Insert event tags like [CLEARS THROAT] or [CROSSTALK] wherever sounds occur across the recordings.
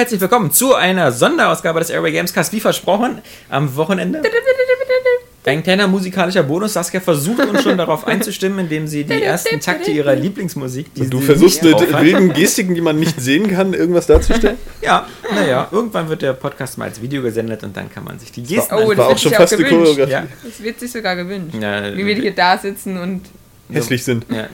Herzlich willkommen zu einer Sonderausgabe des Airway Gamescast, wie versprochen, am Wochenende. Ein kleiner musikalischer Bonus. Saskia versucht uns schon darauf einzustimmen, indem sie die ersten Takte ihrer Lieblingsmusik, die Und du sie versuchst mit wilden Gestiken, die man nicht sehen kann, irgendwas darzustellen? [LAUGHS] Ja, naja, irgendwann wird der Podcast mal als Video gesendet und dann kann man sich die Gesten Oh, War das auch wird schon sich fast auch gewünscht. Choreografie. Ja. Das wird sich sogar gewünscht. Ja, Wie wir hier da sitzen und Hässlich sind. Ja,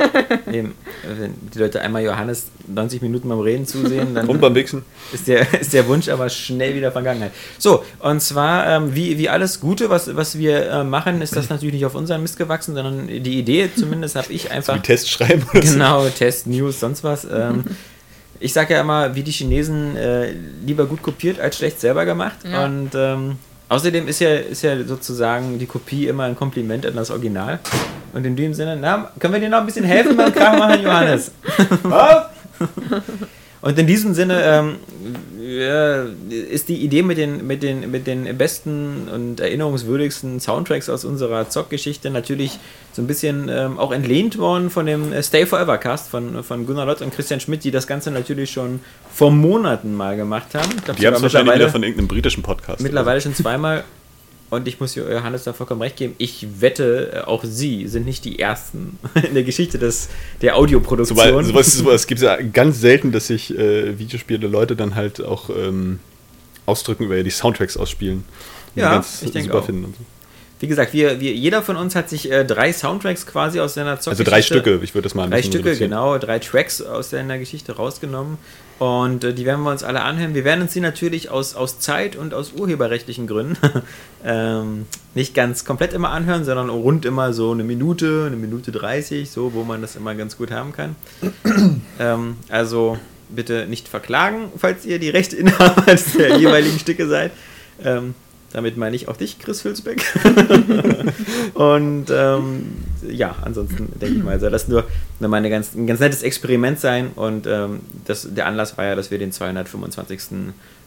eben, wenn die Leute einmal Johannes 90 Minuten beim Reden zusehen, dann Und beim Wichsen. ist der, ist der Wunsch aber schnell wieder Vergangenheit. So, und zwar, ähm, wie, wie alles Gute, was, was wir äh, machen, ist das natürlich nicht auf unseren Mist gewachsen, sondern die Idee, zumindest habe ich einfach. Wie Test schreiben oder so. Genau, Test, News, sonst was. Ähm, ich sage ja immer, wie die Chinesen, äh, lieber gut kopiert als schlecht selber gemacht. Ja. Und ähm, außerdem ist ja, ist ja sozusagen die Kopie immer ein Kompliment an das Original. Und in dem Sinne, na, können wir dir noch ein bisschen helfen beim [LAUGHS] Krach machen, Johannes? [LAUGHS] Und in diesem Sinne ähm, ist die Idee mit den, mit, den, mit den besten und erinnerungswürdigsten Soundtracks aus unserer Zockgeschichte natürlich so ein bisschen ähm, auch entlehnt worden von dem äh, Stay Forever Cast von, von Gunnar Lott und Christian Schmidt, die das Ganze natürlich schon vor Monaten mal gemacht haben. Glaub, Die haben es wahrscheinlich wieder von irgendeinem britischen Podcast. mittlerweile schon zweimal. [LAUGHS] Und ich muss Johannes da vollkommen recht geben, ich wette, äh, auch sie sind nicht die Ersten [LAUGHS] in der Geschichte des, der Audioproduktion. Sobald, sowas, sowas gibt es ja ganz selten, dass sich äh, Videospiele Leute dann halt auch ähm, ausdrücken, über die Soundtracks ausspielen. Ja, ich denke auch. finden. Und so. Wie gesagt, wir, wir, jeder von uns hat sich äh, drei Soundtracks quasi aus seiner Also Zockgeschichte... drei Stücke, ich würde das mal ein Drei Stücke, genau, drei Tracks aus seiner Geschichte rausgenommen. Und äh, die werden wir uns alle anhören. Wir werden uns die natürlich aus, aus Zeit- und aus urheberrechtlichen Gründen [LAUGHS] ähm, nicht ganz komplett immer anhören, sondern rund immer so eine Minute, eine Minute 30, so, wo man das immer ganz gut haben kann. [CLEARS THROAT] ähm, also bitte nicht verklagen, falls ihr die Rechteinhaber [LAUGHS] der jeweiligen Stücke seid. Ähm, damit meine ich auch dich, Chris Hülsbeck. [LAUGHS] Und ähm, ja, ansonsten denke ich mal, soll das nur, nur mal eine ganz, ein ganz nettes Experiment sein. Und ähm, das, der Anlass war ja, dass wir den 225.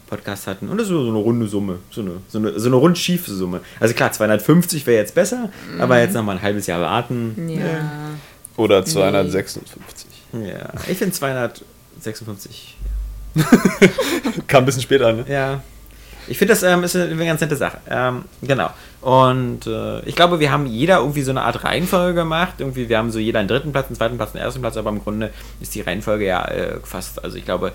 Podcast hatten. Und das ist so eine runde Summe. So eine, so eine, so eine rund schiefe Summe. Also klar, 250 wäre jetzt besser, aber jetzt noch mal ein halbes Jahr warten. ja. Oder 256. Ja, ich finde 256. [LAUGHS] Kam ein bisschen später, ne? Ja. Ich finde, das ähm, ist eine, ganz nette Sache. Ähm, genau. Und äh, ich glaube, wir haben jeder irgendwie so eine Art Reihenfolge gemacht. Irgendwie, wir haben so jeder einen dritten Platz, einen zweiten Platz, einen ersten Platz, aber im Grunde ist die Reihenfolge ja äh, fast, also ich glaube,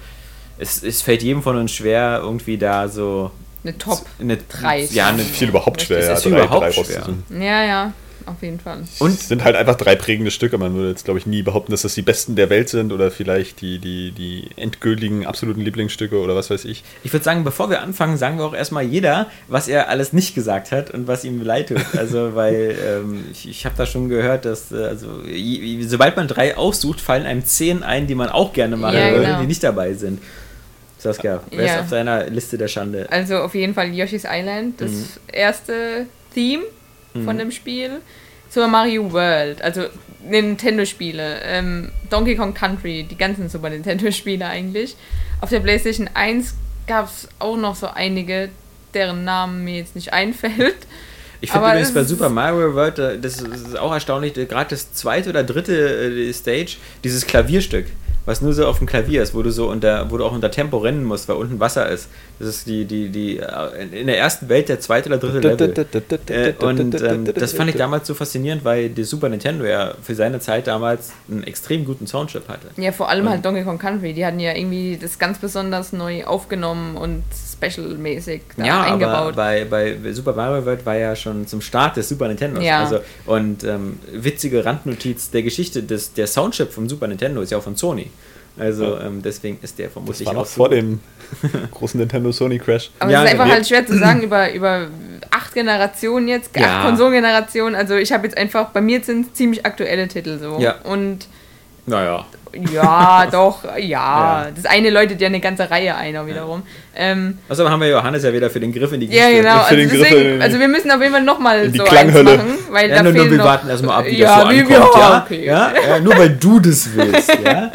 es, es fällt jedem von uns schwer, irgendwie da so Eine Top. eine Drei. Ja, eine, Viel überhaupt schwer, ja, ist drei, überhaupt drei schwer. Ja, ja, auf jeden Fall. Und- es sind halt einfach drei prägende Stücke. Man würde jetzt, glaube ich, nie behaupten, dass das die besten der Welt sind oder vielleicht die, die, die endgültigen, absoluten Lieblingsstücke oder was weiß ich. Ich würde sagen, bevor wir anfangen, sagen wir auch erstmal jeder, was er alles nicht gesagt hat und was ihm leid tut. Also, [LAUGHS] weil ähm, ich, ich habe da schon gehört, dass äh, also, je- sobald man drei aussucht, fallen einem zehn ein, die man auch gerne machen Ja, würde, genau. die nicht dabei sind. Saskia, wer ist Ja. auf deiner Liste der Schande? Also auf jeden Fall Yoshi's Island, das Mhm. erste Theme von dem Spiel. Super Mario World, also Nintendo-Spiele, ähm, Donkey Kong Country, die ganzen Super Nintendo-Spiele eigentlich. Auf der PlayStation 1 gab es auch noch so einige, deren Namen mir jetzt nicht einfällt. Ich finde übrigens es bei Super Mario World, äh, das ist auch erstaunlich, äh, gerade das zweite oder dritte äh, Stage, dieses Klavierstück, was nur so auf dem Klavier ist, wo du so unter, wo du auch unter Tempo rennen musst, weil unten Wasser ist. Das ist die, die, die, äh, in der ersten Welt der zweite oder dritte Level. Äh, und ähm, das fand ich damals so faszinierend, weil die Super Nintendo ja für seine Zeit damals einen extrem guten Soundchip hatte. Ja, vor allem Und- halt Donkey Kong Country, die hatten ja irgendwie das ganz besonders neu aufgenommen und special-mäßig Ja, aber eingebaut. bei, bei Super Mario World war ja schon zum Start des Super Nintendo. Ja. Also, und ähm, witzige Randnotiz der Geschichte, des, der Soundchip vom Super Nintendo ist ja auch von Sony. Also ähm, deswegen ist der Das vermutlich war auch vor dem [LAUGHS] großen Nintendo Sony Crash. Aber Ja, es ist einfach halt schwer zu [LAUGHS] sagen über, über acht Generationen jetzt, Ja. acht Konsolengenerationen. Also ich habe jetzt einfach, bei mir sind es ziemlich aktuelle Titel so. Ja. Und Naja. ja, [LAUGHS] doch, ja. Ja. Das eine läutet ja eine ganze Reihe ein auch wiederum. Ähm, Außerdem haben wir Johannes ja wieder für den Griff in die ja, Kiste. genau. für Also, den Griff deswegen, also wir müssen auf jeden Fall nochmal so Klanghölle. eins machen, weil Ja, da nur, nur wir noch, warten erstmal ab, wie ja, das so wie- ankommt. ja, Ja, okay. ja, ja, nur weil du das willst. Ja?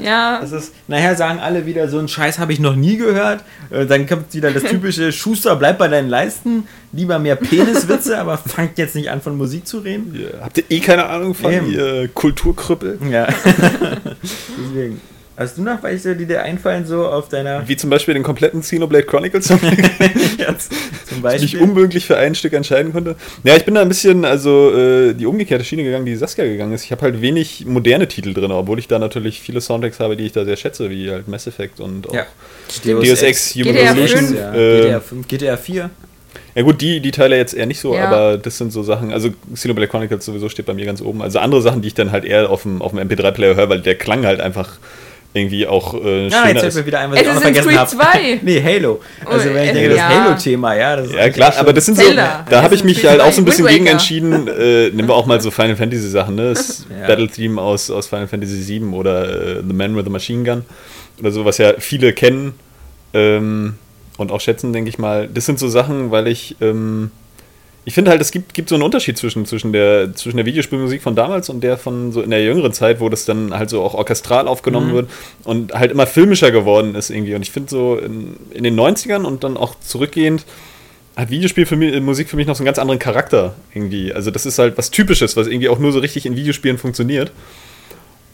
Ja, Das ist, nachher sagen alle wieder, so einen Scheiß habe ich noch nie gehört. Äh, Dann kommt wieder das typische [LAUGHS] Schuster, bleib bei deinen Leisten. Lieber mehr Peniswitze, aber fangt jetzt nicht an, von Musik zu reden. Ihr, habt ihr eh keine Ahnung von, Eben. ihr Kulturkrüppel? Ja. [LAUGHS] Deswegen. Hast du noch welche, die dir einfallen, so auf deiner. Wie zum Beispiel den kompletten Xenoblade Chronicles, [LAUGHS] zum ich mich Beispiel. unmöglich für ein Stück entscheiden konnte. Ja, ich bin da ein bisschen, also äh, die umgekehrte Schiene gegangen, die Saskia gegangen ist. Ich habe halt wenig moderne Titel drin, obwohl ich da natürlich viele Soundtracks habe, die ich da sehr schätze, wie halt Mass Effect und auch Ja. Deus Ex, Human GTA Revolution. fünf. Ja, Äh, GTA 5, GTA 4. Ja gut, die, die Teile jetzt eher nicht so, Ja. aber das sind so Sachen, also Xenoblade Chronicles sowieso steht bei mir ganz oben. Also andere Sachen, die ich dann halt eher auf dem, auf dem MP3-Player höre, weil der Klang halt einfach irgendwie auch äh, Ja, schöner jetzt ist. mir wieder ein, was ich auch noch Assassin's vergessen habe. 2. [LAUGHS] nee, Halo. Also wenn ich Oh, denke, das ja. Halo-Thema, ja, das ist Ja klar, aber das sind Zelda. so, da habe ich mich Assassin's halt auch so ein 2, bisschen gegen entschieden. Äh, nehmen wir auch mal so Final Fantasy Sachen, ne? Das [LAUGHS] Ja. Battle-Theme aus, aus Final Fantasy VII oder äh, The Man with the Machine Gun oder so, was ja viele kennen ähm, und auch schätzen, denke ich mal. Das sind so Sachen, weil ich ähm, ich finde halt, es gibt, gibt so einen Unterschied zwischen, zwischen, der, zwischen der Videospielmusik von damals und der von so in der jüngeren Zeit, wo das dann halt so auch orchestral aufgenommen Mhm. wird und halt immer filmischer geworden ist irgendwie. Und ich finde so in, in den 90ern und dann auch zurückgehend hat Videospiel für mich, Musik für mich noch so einen ganz anderen Charakter irgendwie. Also das ist halt was Typisches, was irgendwie auch nur so richtig in Videospielen funktioniert.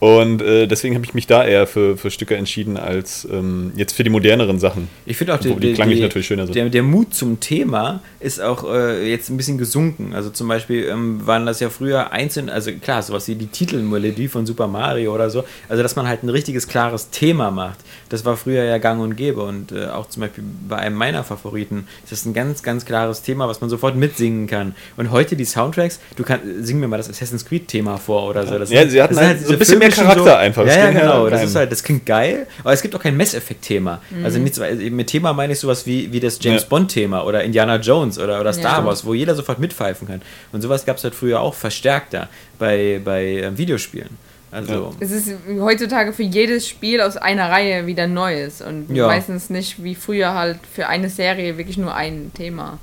Und äh, deswegen habe ich mich da eher für, für Stücke entschieden als ähm, jetzt für die moderneren Sachen. Ich finde auch, die, die klanglich die, natürlich schöner sind. Der, der Mut zum Thema ist auch äh, jetzt ein bisschen gesunken. Also zum Beispiel ähm, waren das ja früher einzeln, also klar, sowas wie die Titelmelodie von Super Mario oder so. Also dass man halt ein richtiges, klares Thema macht. Das war früher ja gang und gäbe. Und äh, auch zum Beispiel bei einem meiner Favoriten ist das ein ganz, ganz klares Thema, was man sofort mitsingen kann. Und heute die Soundtracks, du kannst, sing mir mal das Assassin's Creed-Thema vor oder so. Das Ja, sind- sie hatten halt so ein bisschen mehr filmischen Charakter einfach. Das Ja, ja, genau. Das rein. ist halt, das klingt geil, aber es gibt auch kein Mess-Effekt-Thema. Also nichts, weil- mit Thema meine ich sowas wie, wie das James Ja. Bond-Thema oder Indiana Jones oder, oder Star Ja. Wars, wo jeder sofort mitpfeifen kann. Und sowas gab es halt früher auch verstärkter bei, bei ähm, Videospielen. Also, Es ist heutzutage für jedes Spiel aus einer Reihe wieder Neues und Ja. meistens nicht wie früher halt für eine Serie wirklich nur ein Thema.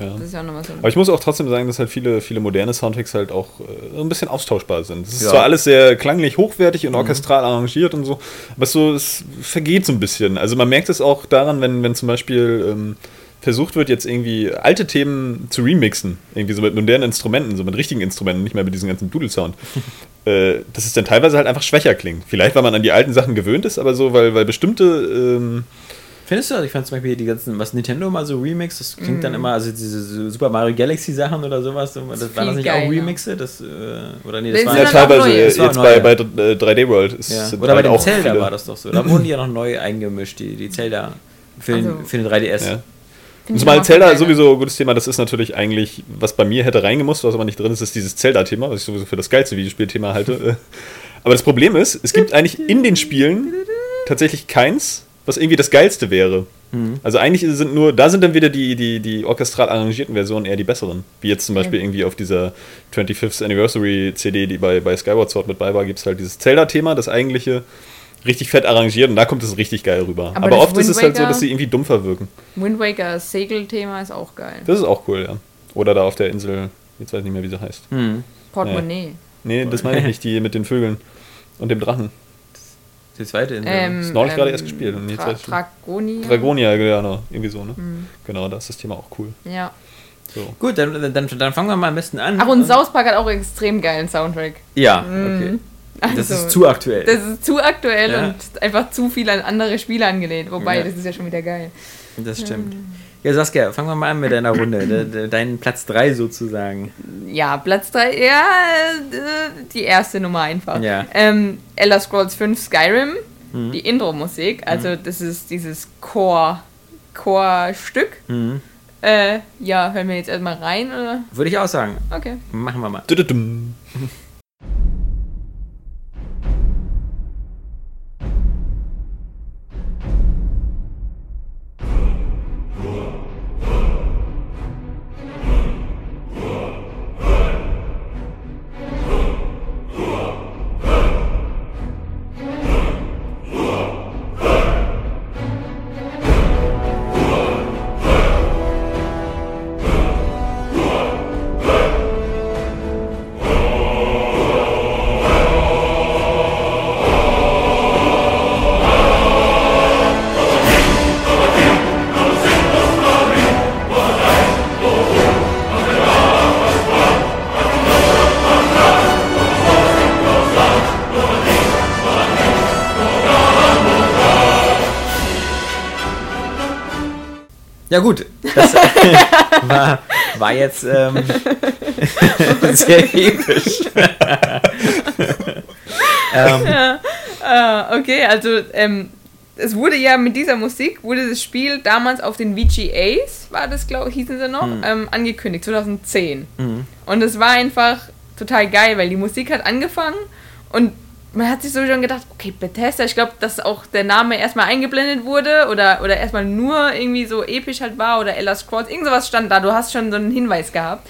Ja. Das ist ja auch nochmal so. Aber ich muss auch trotzdem sagen, dass halt viele, viele moderne Soundtracks halt auch äh, so ein bisschen austauschbar sind. Es ist Ja. zwar alles sehr klanglich hochwertig und orchestral arrangiert und so, aber so, es vergeht so ein bisschen. Also man merkt es auch daran, wenn, wenn zum Beispiel ähm, versucht wird, jetzt irgendwie alte Themen zu remixen, irgendwie so mit modernen Instrumenten, so mit richtigen Instrumenten, nicht mehr mit diesem ganzen Doodle-Sound, [LAUGHS] äh, dass es dann teilweise halt einfach schwächer klingt. Vielleicht, weil man an die alten Sachen gewöhnt ist, aber so, weil, weil bestimmte ähm, findest du das? Ich fand zum Beispiel die ganzen, was Nintendo mal so Remix, das klingt Mhm. dann immer, also diese Super Mario Galaxy Sachen oder sowas, so, das, ist waren das nicht auch geiler. Remixe? Das, äh, oder nee, das Das waren sind ja, auch teilweise neue. äh, Das war jetzt neue. bei, bei äh, 3D World ist, Ja. Oder bei halt dem auch Zelda viele- war das doch so. Da wurden die ja noch neu eingemischt, die, die Zelda für, den, Also- für den 3DS. Ja. Zumal Zelda sowieso ein gutes Thema, das ist natürlich eigentlich, was bei mir hätte reingemusst, was aber nicht drin ist, ist dieses Zelda-Thema, was ich sowieso für das geilste Videospielthema halte. [LAUGHS] aber das Problem ist, es gibt eigentlich in den Spielen tatsächlich keins, was irgendwie das geilste wäre. Mhm. Also eigentlich sind nur, da sind dann wieder die, die, die orchestral arrangierten Versionen eher die besseren. Wie jetzt zum Beispiel irgendwie auf dieser 25th Anniversary CD, die bei, bei Skyward Sword mit bei war, gibt es halt dieses Zelda-Thema, das eigentliche richtig fett arrangiert und da kommt es richtig geil rüber. Aber Aber, oft ist Wind es halt so, dass sie irgendwie dumpfer wirken. Wind Waker Segel-Thema ist auch geil. Das ist auch cool, ja. Oder da auf der Insel, jetzt weiß ich nicht mehr, wie sie heißt. Hm. Portemonnaie. Nee, das meine ich [LAUGHS] nicht, die mit den Vögeln und dem Drachen. Die zweite Insel. Ähm, Das ist neulich gerade ähm, erst gespielt und jetzt Dra. Dragonia. Dragonia, genau, irgendwie so, ne? Hm. Genau, da ist das Thema auch cool. Ja. So. Gut, dann, dann, dann fangen wir mal am besten an. Ach, und South Park hat auch einen extrem geilen Soundtrack. Ja, okay. Mhm. Also, Das ist zu aktuell. Das ist zu aktuell Ja. und einfach zu viel an andere Spiele angelehnt. Wobei, Ja. das ist ja schon wieder geil. Das stimmt. Ja, Saskia, fangen wir mal an mit deiner Runde. De, de, deinen Platz 3 sozusagen. Ja, Platz 3, ja, äh, die erste Nummer einfach. Ja. Ähm, Elder Scrolls 5 Skyrim, Mhm. die Intro-Musik, also das ist dieses Chor, Chorstück. Mhm. Äh, ja, hören wir jetzt erstmal rein, oder? Würde ich auch sagen. Okay. Machen wir mal. [LAUGHS] Ja gut, das [LAUGHS] war, war jetzt ähm, [LAUGHS] sehr episch. [LAUGHS] ähm, ja, äh, okay, also ähm, es wurde ja mit dieser Musik, wurde das Spiel damals auf den VGAs, war das, glaube ich, hießen sie noch, mhm. angekündigt, 2010. Mhm. Und es war einfach total geil, weil die Musik hat angefangen und man hat sich so schon gedacht, okay, Bethesda, ich glaube, dass auch der Name erstmal eingeblendet wurde oder, oder erstmal nur irgendwie so episch halt war oder Ella Scrolls, irgend sowas stand da, du hast schon so einen Hinweis gehabt.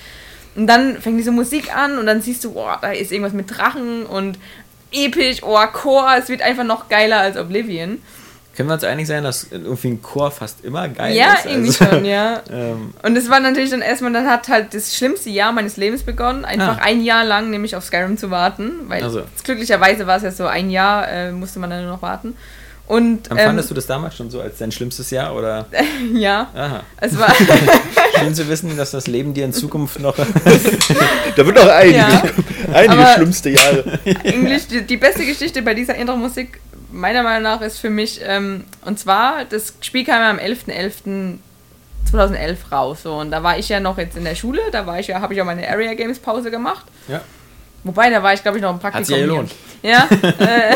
Und dann fängt diese Musik an und dann siehst du, boah, da ist irgendwas mit Drachen und episch, oh, Chor, es wird einfach noch geiler als Oblivion. Können wir uns einig sein, dass irgendwie ein Chor fast immer geil ja, ist? Ja, irgendwie also, schon, ja. [LAUGHS] Ähm. Und es war natürlich dann erstmal, dann hat halt das schlimmste Jahr meines Lebens begonnen, einfach ah. ein Jahr lang nämlich auf Skyrim zu warten, weil also. glücklicherweise war es ja so, ein Jahr äh, musste man dann nur noch warten. Und, Empfandest ähm, du das damals schon so als dein schlimmstes Jahr oder? [LAUGHS] ja. Aha. Es war [LAUGHS] Schön zu wissen, dass das Leben dir in Zukunft noch. da wird noch einige, ja. einige schlimmste Jahre. Eigentlich die, die, beste Geschichte bei dieser Intro-Musik meiner Meinung nach ist für mich, ähm, und zwar, das Spiel kam ja am 11.11.2011 raus. So, und da war ich ja noch jetzt in der Schule, da war ich ja, habe ich ja meine Area Games Pause gemacht. Ja. Wobei, da war ich, glaube ich, noch im Praktikum. Hat sich ja gelohnt. Ja. [LAUGHS] Äh,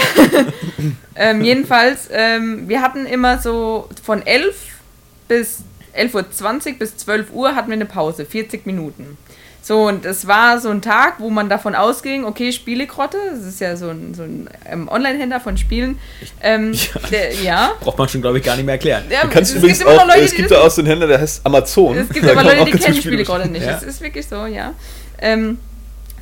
[LAUGHS] ähm, jedenfalls, ähm, wir hatten immer so von 11 bis 11.20 Uhr bis 12 Uhr hatten wir eine Pause, 40 Minuten. So, und es war so ein Tag, wo man davon ausging, okay, Spielegrotte, das ist ja so ein, so ein ähm, Online-Händler von Spielen. Ähm, [LAUGHS] ja. Der, ja. Braucht man schon, glaube ich, gar nicht mehr erklären. Ja, kannst es übrigens gibt auch, Leute, es gibt da auch so einen Händler, der heißt Amazon. Es gibt [LAUGHS] aber Leute, die kennen Spielegrotte nicht. Ja. Das ist wirklich so, ja. Ähm,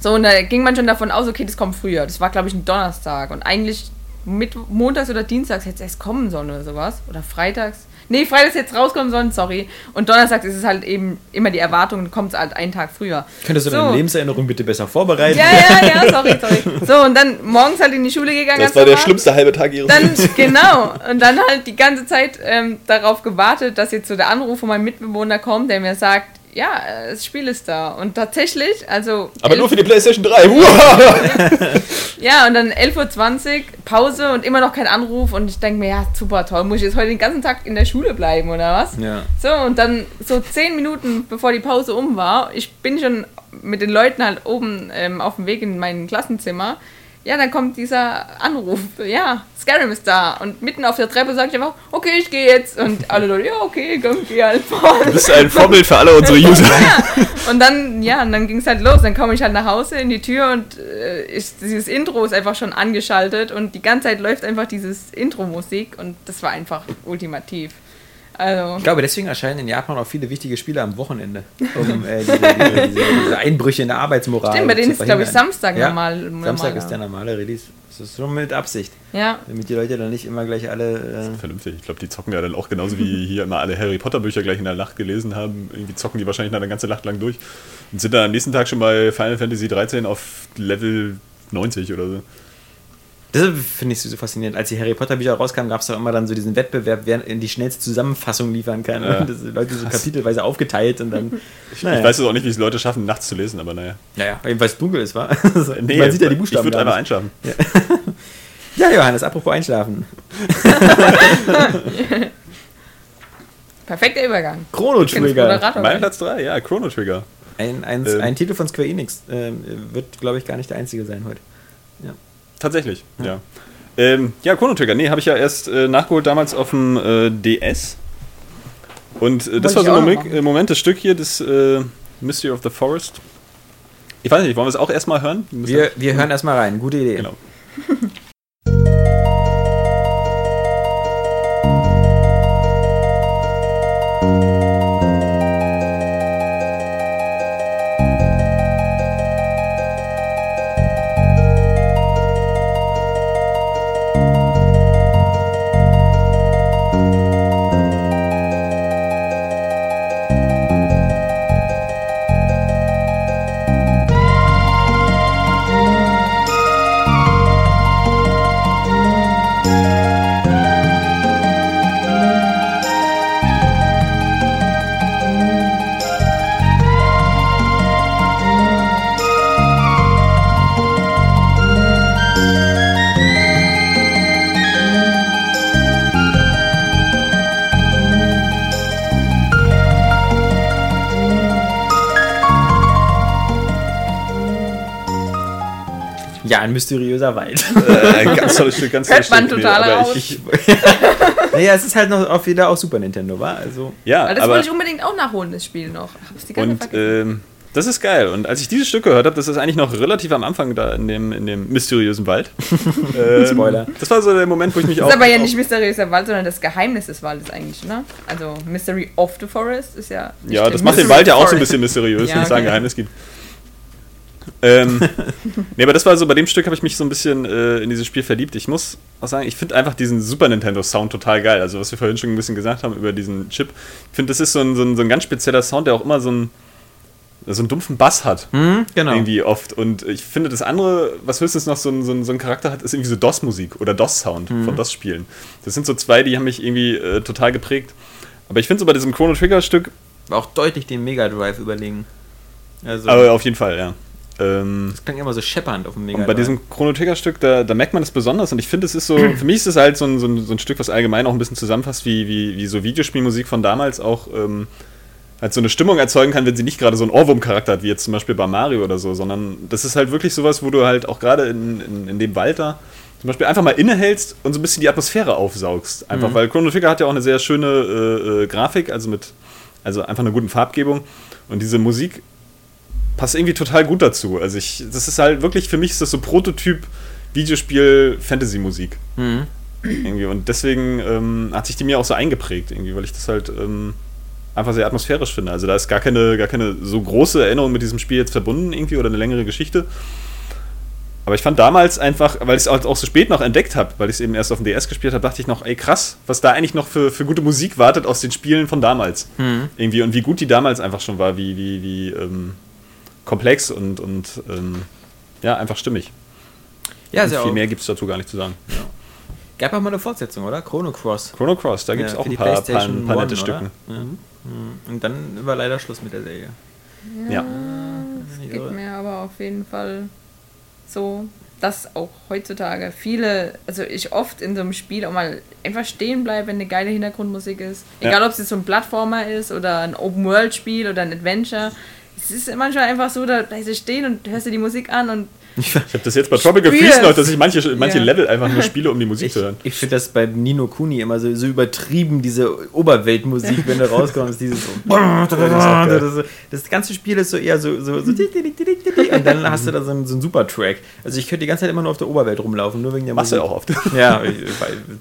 so, und da ging man schon davon aus, okay, das kommt früher. Das war, glaube ich, ein Donnerstag. Und eigentlich mit montags oder dienstags hätte es erst kommen sollen oder sowas. Oder freitags. Nee, Freitags jetzt rauskommen sollen, sorry. Und Donnerstag ist es halt eben immer die Erwartung, kommt es halt einen Tag früher. Könntest du so. deine Lebenserinnerung bitte besser vorbereiten? Ja, ja, ja, [LAUGHS] sorry, sorry. So, und dann morgens halt in die Schule gegangen. Das war der schlimmste halbe Tag ihres dann, Lebens. Genau. Und dann halt die ganze Zeit ähm, darauf gewartet, dass jetzt so der Anruf von meinem Mitbewohner kommt, der mir sagt, ja, das Spiel ist da. Und tatsächlich, also. Aber nur für die PlayStation 3. [LAUGHS] ja, und dann 11.20 Uhr, Pause und immer noch kein Anruf. Und ich denke mir, ja, super toll, muss ich jetzt heute den ganzen Tag in der Schule bleiben oder was? Ja. So, und dann so zehn Minuten bevor die Pause um war, ich bin schon mit den Leuten halt oben ähm, auf dem Weg in mein Klassenzimmer ja, dann kommt dieser Anruf, ja, Skyrim ist da. Und mitten auf der Treppe sage ich einfach, okay, ich gehe jetzt. Und alle Leute, ja, okay, komm, geh halt vor. Du bist ein Vorbild für alle unsere User. ja. Und dann, ja, und dann ging es halt los. Dann komme ich halt nach Hause in die Tür und äh, ist, dieses Intro ist einfach schon angeschaltet und die ganze Zeit läuft einfach dieses Intro-Musik und das war einfach ultimativ. Also. Ich glaube, deswegen erscheinen in Japan auch viele wichtige Spiele am Wochenende, um äh, diese, diese, diese, diese, Einbrüche in der Arbeitsmoral Stimmt, bei denen ist, glaube ich, Samstag ja? normal. Samstag ist der normale Release. Das ist schon mit Absicht. Ja. Damit die Leute dann nicht immer gleich alle. Äh vernünftig. Ich glaube, die zocken ja dann auch genauso wie hier immer alle Harry Potter Bücher gleich in der Nacht gelesen haben. Irgendwie zocken die wahrscheinlich eine ganze Nacht lang durch und sind dann am nächsten Tag schon bei Final Fantasy 13 auf Level 90 oder so. Das finde ich so faszinierend. Als die Harry Potter Bücher rauskamen, gab es auch immer dann so diesen Wettbewerb, wer in die schnellste Zusammenfassung liefern kann. Ja. Und [LAUGHS] das sind Leute so kapitelweise aufgeteilt und dann. Ich, naja. ich weiß jetzt auch nicht, wie es Leute schaffen, nachts zu lesen, aber naja. Naja, weil es dunkel ist, war. [LAUGHS] nee, Man sieht ja die Buchstaben. Ich würde einfach einschlafen. Ja. [LAUGHS] ja, Johannes, apropos einschlafen. Perfekter Übergang. Chrono Trigger. Mein Platz 3, ja, Chrono Trigger. Ein, ein, ähm. ein Titel von Square Enix äh, wird, glaube ich, gar nicht der einzige sein heute. Tatsächlich, ja. Ja, ähm, ja Chrono Trigger, nee, habe ich ja erst äh, nachgeholt damals auf dem äh, DS. Und äh, das war so ein Moment, das Stück hier, das äh, Mystery of the Forest. Ich weiß nicht, wollen wir es auch erstmal hören? Wir, wir hören erstmal rein, gute Idee. Genau. [LAUGHS] Ja, ein mysteriöser Wald. Äh, ein ganz tolles Stück, ganz tolles man Stück. total aber raus. ich, [LAUGHS] naja, es ist halt noch auf wieder auf Super Nintendo, war also. ja, Weil das aber wollte ich unbedingt auch nachholen, das Spiel noch. Hab's die ganze und ähm, das ist geil. Und als ich dieses Stück gehört habe, das ist eigentlich noch relativ am Anfang da in dem, in dem mysteriösen Wald. [LAUGHS] ähm, Spoiler. Das war so der Moment, wo ich mich Das auch. ist aber ja auch- nicht mysteriöser Wald, sondern das Geheimnis des Waldes eigentlich, ne? Also Mystery of the Forest ist ja. Ja, das macht den Wald ja auch so ein bisschen mysteriös, Ja, wenn es da ein okay. Geheimnis gibt. Ähm, [LAUGHS] nee, aber das war so, bei dem Stück habe ich mich so ein bisschen äh, in dieses Spiel verliebt. Ich muss auch sagen, ich finde einfach diesen Super Nintendo Sound total geil. Also, was wir vorhin schon ein bisschen gesagt haben über diesen Chip. Ich finde, das ist so ein, so, ein, so ein ganz spezieller Sound, der auch immer so einen, so einen dumpfen Bass hat. Hm, genau. Irgendwie oft. Und ich finde, das andere, was höchstens noch so einen, so einen, so einen Charakter hat, ist irgendwie so DOS-Musik oder DOS-Sound Mhm. von DOS-Spielen. Das sind so zwei, die haben mich irgendwie äh, total geprägt. Aber ich finde so bei diesem Chrono Trigger-Stück, War auch deutlich den Mega Drive überlegen. Also, aber auf jeden Fall, ja. Ähm, das klang immer so scheppernd auf dem Mega und bei diesem Chrono Trigger-Stück, da, da merkt man es besonders. Und ich finde, es ist so, [LAUGHS] für mich ist es halt so ein, so, ein, so ein Stück, was allgemein auch ein bisschen zusammenfasst, wie, wie, wie so Videospielmusik von damals auch ähm, halt so eine Stimmung erzeugen kann, wenn sie nicht gerade so einen Ohrwurm-Charakter hat, wie jetzt zum Beispiel bei Mario oder so, sondern das ist halt wirklich sowas, wo du halt auch gerade in, in, in dem Wald da zum Beispiel einfach mal innehältst und so ein bisschen die Atmosphäre aufsaugst. Einfach, weil Chrono Trigger hat ja auch eine sehr schöne äh, äh, Grafik, also mit, also einfach eine guten Farbgebung. Und diese Musik passt irgendwie total gut dazu. Also ich, das ist halt wirklich, für mich ist das so Prototyp Videospiel Fantasy-Musik. Mhm. Irgendwie. Und deswegen ähm, hat sich die mir auch so eingeprägt, irgendwie, weil ich das halt ähm, einfach sehr atmosphärisch finde. Also da ist gar keine, gar keine so große Erinnerung mit diesem Spiel jetzt verbunden, irgendwie, oder eine längere Geschichte. Aber ich fand damals einfach, weil ich es auch so spät noch entdeckt habe, weil ich es eben erst auf dem DS gespielt habe, dachte ich noch, ey krass, was da eigentlich noch für, für gute Musik wartet aus den Spielen von damals. Mhm. Irgendwie und wie gut die damals einfach schon war, wie, wie, wie ähm, komplex und, und ähm, ja, einfach stimmig. Ja, Und ja viel auch. mehr gibt es dazu gar nicht zu sagen. Gab auch mal eine Fortsetzung, oder? Chrono Cross. Chrono Cross, da gibt es Ja, auch ein paar, paar, PlayStation paar nette One, Stücken. Mhm. Und dann war leider Schluss mit der Serie. Ja. Nicht Geht irre. mir aber auf jeden Fall so, dass auch heutzutage viele, also ich oft in so einem Spiel auch mal einfach stehen bleibe, wenn eine geile Hintergrundmusik ist. Ja. Egal, ob es jetzt so ein Plattformer ist oder ein Open-World-Spiel oder ein Adventure. Es ist manchmal einfach so, da bleibst du stehen und hörst dir die Musik an und Ich habe das jetzt bei Tropical. Freeze noch, dass ich manche, manche Ja. Level einfach nur spiele, um die Musik Ich, zu hören. ich finde das bei Nino Kuni immer so, so übertrieben, diese Oberweltmusik, wenn du rauskommst, dieses so. [LAUGHS] das, das ganze Spiel ist so eher so, so, so und dann hast du da so einen, so einen super Track. Also ich könnte die ganze Zeit immer nur auf der Oberwelt rumlaufen, nur wegen der Machst du ja Musik. auch oft. Ja,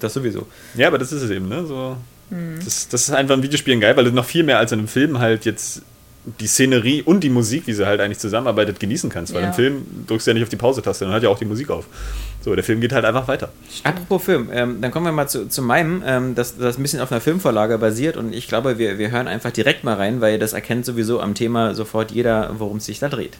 das sowieso. Ja, aber das ist es eben, ne? So, Hm. das, das ist einfach im Videospielen geil, weil du noch viel mehr als in einem Film halt jetzt die Szenerie und die Musik, wie sie halt eigentlich zusammenarbeitet, genießen kannst. Weil Ja. im Film drückst du ja nicht auf die Pause-Taste, dann hört ja auch die Musik auf. So, der Film geht halt einfach weiter. Apropos Film, ähm, dann kommen wir mal zu, zu meinem, ähm, das, das ein bisschen auf einer Filmvorlage basiert und ich glaube, wir, wir hören einfach direkt mal rein, weil das erkennt sowieso am Thema sofort jeder, worum es sich da dreht.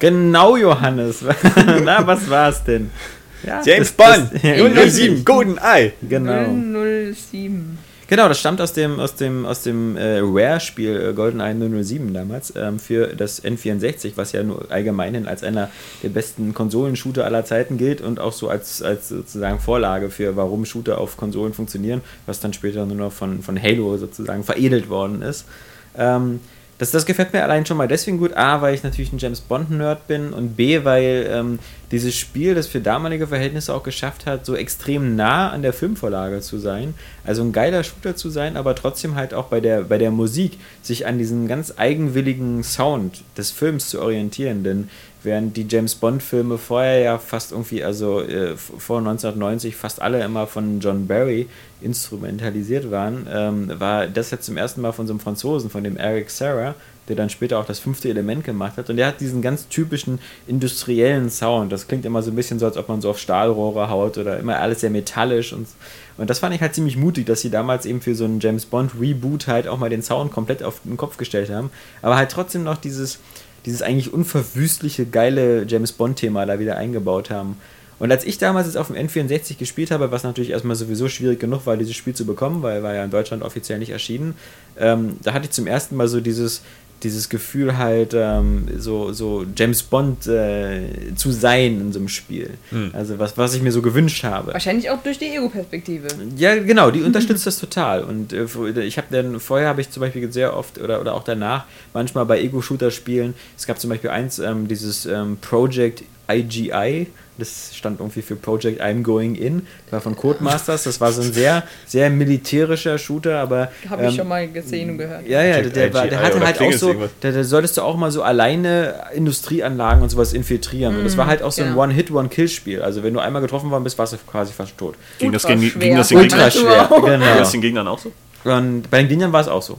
Genau, Johannes. [LAUGHS] Na, was war's denn? Ja, James das- Bond, das- ja, 007, Golden Eye. Genau. 007. Genau, das stammt aus dem, aus dem, aus dem äh, Rare-Spiel äh, GoldenEye 007 damals ähm, für das N64, was ja nur allgemein als einer der besten Konsolenshooter aller Zeiten gilt und auch so als, als sozusagen Vorlage für warum Shooter auf Konsolen funktionieren, was dann später nur noch von, von Halo sozusagen veredelt worden ist. Ähm, das, das gefällt mir allein schon mal deswegen gut. A, weil ich natürlich ein James Bond-Nerd bin und B, weil ähm, dieses Spiel, das für damalige Verhältnisse auch geschafft hat, so extrem nah an der Filmvorlage zu sein. Also ein geiler Shooter zu sein, aber trotzdem halt auch bei der, bei der Musik sich an diesen ganz eigenwilligen Sound des Films zu orientieren. Denn während die James Bond-Filme vorher ja fast irgendwie, also äh, vor 1990 fast alle immer von John Barry instrumentalisiert waren, ähm, war das jetzt zum ersten Mal von so einem Franzosen, von dem Eric Serra, der dann später auch das fünfte Element gemacht hat. Und der hat diesen ganz typischen industriellen Sound. Das klingt immer so ein bisschen so, als ob man so auf Stahlrohre haut oder immer alles sehr metallisch. Und, und das fand ich halt ziemlich mutig, dass sie damals eben für so einen James Bond Reboot halt auch mal den Sound komplett auf den Kopf gestellt haben. Aber halt trotzdem noch dieses, dieses eigentlich unverwüstliche, geile James Bond-Thema da wieder eingebaut haben. Und als ich damals jetzt auf dem N64 gespielt habe, was natürlich erstmal sowieso schwierig genug war, dieses Spiel zu bekommen, weil war ja in Deutschland offiziell nicht erschienen, ähm, da hatte ich zum ersten Mal so dieses, dieses Gefühl halt, ähm, so, so James Bond äh, zu sein in so einem Spiel. Hm. Also was, was ich mir so gewünscht habe. Wahrscheinlich auch durch die Ego-Perspektive. Ja, genau, die unterstützt das total. Und äh, ich habe dann, vorher habe ich zum Beispiel sehr oft, oder, oder auch danach, manchmal bei Ego-Shooter-Spielen, es gab zum Beispiel eins, ähm, dieses ähm, Project IGI, das stand irgendwie für Project I'm Going In. Das war von Codemasters. Das war so ein sehr, sehr militärischer Shooter, aber. Habe ich ähm, schon mal gesehen und gehört. Ja, ja, der, der, war, der hatte halt auch so. Da, da solltest du auch mal so alleine Industrieanlagen und sowas infiltrieren. Und das war halt auch so ein genau. One-Hit, One-Kill-Spiel. Also, wenn du einmal getroffen worden bist, warst du quasi fast tot. Ging das, gegen, ging das den Ultra schwer. Genau. Ging das den Gegnern auch so? Und bei den Gegnern war es auch so.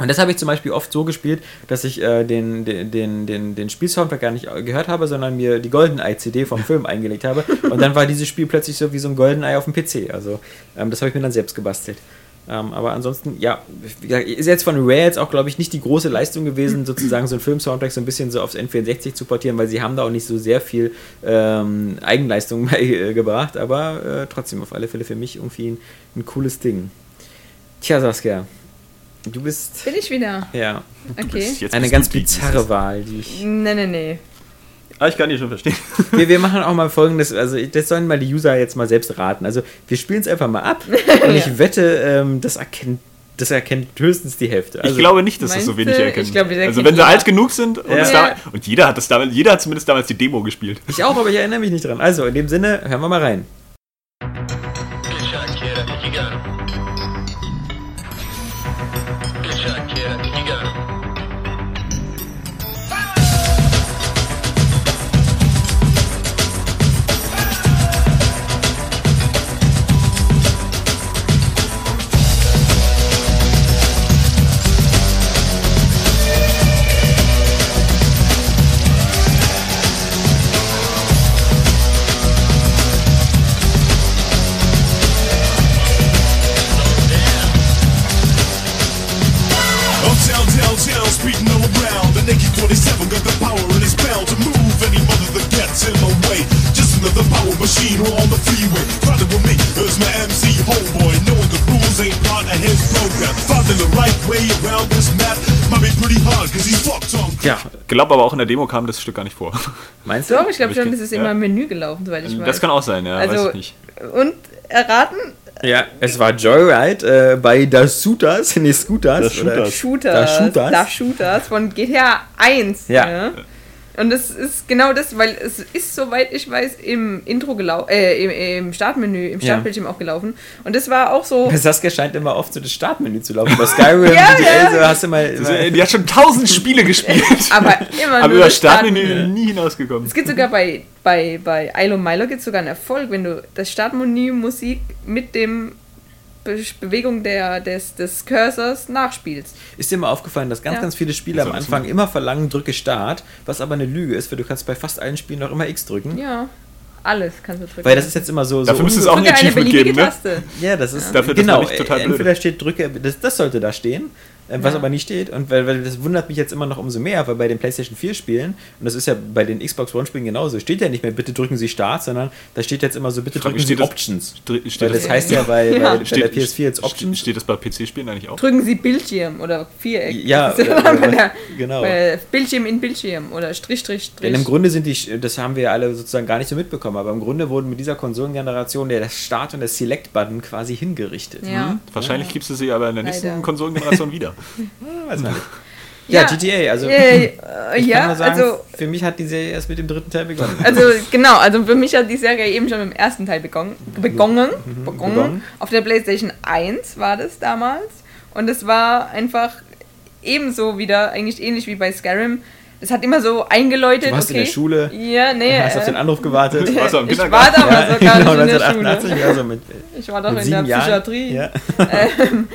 Und das habe ich zum Beispiel oft so gespielt, dass ich äh, den, den, den, den, Spielsoundtrack gar nicht gehört habe, sondern mir die GoldenEye-CD vom Film [LAUGHS] eingelegt habe. Und dann war dieses Spiel plötzlich so wie so ein GoldenEye auf dem PC. Also ähm, das habe ich mir dann selbst gebastelt. Ähm, aber ansonsten, ja, ist jetzt von Rare jetzt auch, glaube ich, nicht die große Leistung gewesen, sozusagen so einen Film-Soundtrack so ein bisschen so aufs N64 zu portieren, weil sie haben da auch nicht so sehr viel ähm, Eigenleistung [LAUGHS] beigebracht, aber äh, trotzdem auf alle Fälle für mich irgendwie ein, ein cooles Ding. Tja, Saskia, Du bist. Bin ich wieder? Ja. Okay. Eine ganz bizarre Wahl, die ich. Nee, nee, nee. Ah, ich kann die schon verstehen. [LAUGHS] Wir, wir machen auch mal folgendes, also das sollen mal die User jetzt mal selbst raten. Also wir spielen es einfach mal ab [LAUGHS] und ich wette, ähm, das erkennt das erkennt höchstens die Hälfte. Also ich glaube nicht, dass das so wenig erkennt. Ich glaub, also wenn sie alt genug sind und, ja. da, und jeder hat das damals, jeder hat zumindest damals die Demo gespielt. Ich auch, aber ich erinnere mich nicht dran. Also in dem Sinne, hören wir mal rein. Glaube aber auch in der Demo kam das Stück gar nicht vor. [LAUGHS] Meinst du? Doch, ich glaube schon, das ist immer im Menü gelaufen, soweit ich weiß. Das kann auch sein, ja. Also, weiß ich nicht. Und erraten? Ja, es war Joyride äh, bei Das Shooters, nee, Scooters. Das Shooters. Shooters. Das Shooters. Das Shooters von GTA 1. Ja. ja. Und es ist genau das, weil es ist, soweit ich weiß, im Intro gelaufen, äh, im, im, Startmenü, im Startbildschirm ja. auch gelaufen. Und das war auch so. [LAUGHS] Saskia scheint immer oft so das Startmenü zu laufen. Bei Skyrim, [LAUGHS] ja, GTA, so hast du mal. Immer die hat schon tausend Spiele [LAUGHS] gespielt. aber immer Aber über das Startmenü, Startmenü nie hinausgekommen. Es gibt sogar bei, bei, bei Ilo Milo gibt sogar einen Erfolg, wenn du das Startmenü Musik mit dem Be Bewegung der, des, des Cursors nachspielst. Ist dir mal aufgefallen, dass ganz, ja. ganz viele Spiele am Anfang immer verlangen, drücke Start, was aber eine Lüge ist, weil du kannst bei fast allen Spielen noch immer X drücken. Ja. Alles kannst du drücken. Weil das ist jetzt immer so. Dafür so müsste es auch ein Achievement geben, ne? Ja, das ist. Ja. Dafür genau, entweder steht drücke, das, das sollte da stehen äh, was ja. aber nicht steht. Und weil, weil das wundert mich jetzt immer noch umso mehr, weil bei den PlayStation 4 Spielen, und das ist ja bei den Xbox One Spielen genauso, steht ja nicht mehr, bitte drücken Sie Start, sondern da steht jetzt immer so, bitte drücken Sie Options. Steht weil das, das heißt ja bei, ja. bei, steht, bei der PS4 jetzt Options. Steht das bei PC-Spielen eigentlich auch? Drücken Sie Bildschirm oder Viereck. Ja, oder, genau. Bildschirm in Bildschirm oder Strich, Strich, Strich. Denn im Grunde sind die, das haben wir ja alle sozusagen gar nicht so mitbekommen, aber im Grunde wurden mit dieser Konsolengeneration der Start- und der Select-Button quasi hingerichtet. Ja. Hm? Wahrscheinlich ja. gibst du sie aber in der nächsten Konsolengeneration [LAUGHS] wieder. Also Ja, GTA, also [LAUGHS] Äh, ich ja, kann nur sagen, also für mich hat die Serie erst mit dem dritten Teil begonnen. [LAUGHS] Also genau, also für mich hat die Serie eben schon mit dem ersten Teil begonnen. Begonnen. begonnen. begonnen. Auf der PlayStation 1 war das damals. Und es war einfach ebenso wieder, eigentlich ähnlich wie bei Skyrim. Es hat immer so eingeläutet. Du warst okay. in der Schule, Ja, nee. hast auf den äh, Anruf gewartet. [LAUGHS] Du warst auch im ich war damals Ja, noch gar genau, in der 1988, Schule. also mit, Ich war doch mit in der Jahren. Psychiatrie. Ja. Ähm,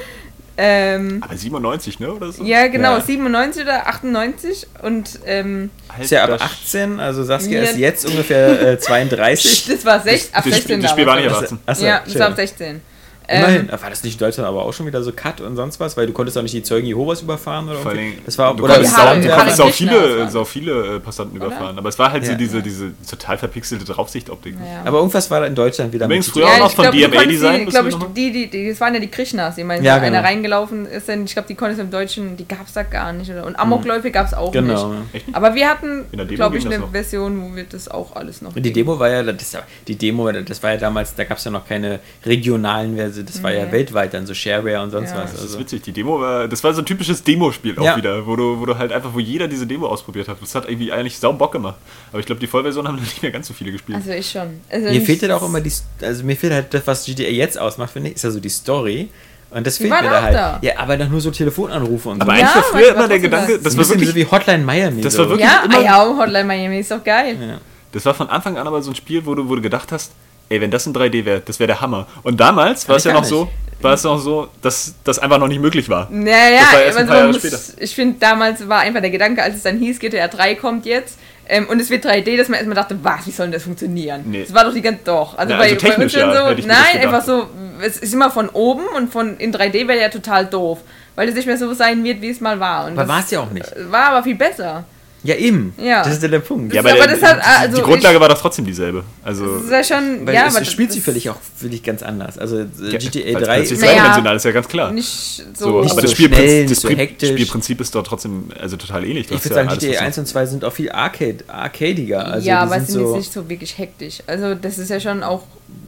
Aber 97, ne? Oder so? ja, genau, Ja. 97 oder 98. Und ähm, Ist ja ab Alter, 18, also Saskia ist jetzt ungefähr äh, 32. [LAUGHS] das war sech, ab das, 16 Spiel, das Spiel war nicht damals. erwachsen. Achso, ja, das war ab 16. Immerhin. Ähm, War das nicht in Deutschland aber auch schon wieder so Cut und sonst was? Weil du konntest auch nicht die Zeugen Jehovas überfahren oder Vor Das war du oder konntest auch, du Hare konntest auch Krishna viele, so viele äh, Passanten Oder? überfahren. Aber es war halt so Ja. diese, diese total verpixelte Draufsichtoptik. ja. Aber irgendwas war da in Deutschland wieder Übrigens mit. früher auch noch von DMA Design. Glaub ich, die, die, die, das waren ja die Krishnas, die meinen, Ja, so einer genau. reingelaufen ist. Denn ich glaube, die konntest du im Deutschen, die gab es da gar nicht. Oder? Und Amokläufe gab es auch Genau. nicht. Aber wir hatten, glaube ich, eine. Version, wo wir das auch alles noch. Und die Demo war ja, das, die Demo, das war ja damals, da gab es ja noch keine regionalen Versionen, das war ja Nee. weltweit dann so Shareware und sonst Ja. was. Das ist Also. witzig, die Demo war, das war so ein typisches Demospiel auch Ja. wieder, wo du, wo du halt einfach, wo jeder diese Demo ausprobiert hat. Das hat irgendwie eigentlich sau Bock gemacht. Aber ich glaube, die Vollversion haben [LAUGHS] nicht mehr ganz so viele gespielt. Also ich schon. Also Mir fehlt ja auch immer die, also mir fehlt halt das, was GTA jetzt ausmacht, finde ich, ist ja so die Story. Und das Die fehlt mir da halt. da. Ja, aber dann nur so Telefonanrufe und aber so. Ja, eigentlich war aber früher immer der Gedanke, das. das war bisschen wirklich, so wie Hotline Miami. Das so. war wirklich- Ja, immer- ja, Hotline Miami ist doch geil. Ja. das war von Anfang an aber so ein Spiel, wo du, wo du gedacht hast, ey, wenn das in 3D wäre, das wäre der Hammer. Und damals war es ja noch so, war es noch so, dass das einfach noch nicht möglich war. Naja, Das war erst ein paar Jahre später. ich finde, damals war einfach der Gedanke, als es dann hieß, GTA 3 kommt jetzt ähm, und es wird 3D, dass man erstmal dachte, was, wie soll denn das funktionieren? Nee. Das war doch die ganze, doch. Also Ja, bei, also bei uns ja, so, hätte ich mir das nein, einfach so, es ist immer von oben und von in 3D wäre ja total doof, weil es nicht mehr so sein wird, wie es mal war. Und Aber das war es ja auch nicht. War aber viel besser. Ja, eben. Ja. Das ist ja der Punkt. Das- aber aber der, das hat- die- also die Grundlage ich- war doch trotzdem dieselbe. Also, Das ist ja schon, Weil ja, es aber spielt sich völlig auch völlig ganz anders. Also äh, ja, GTA weil es 3 plötzlich Naja. zweidimensional ist ja ganz klar. nicht so. So, Nicht aber so das, Spielprinzip, schnell, das so. Spielprinzip ist doch trotzdem also total ähnlich. Ich würde ja sagen, GTA was 1 und 2 sind auch viel Arcade, arcadiger. Also ja, aber es sind sind so, jetzt nicht so wirklich hektisch. Also das ist ja schon auch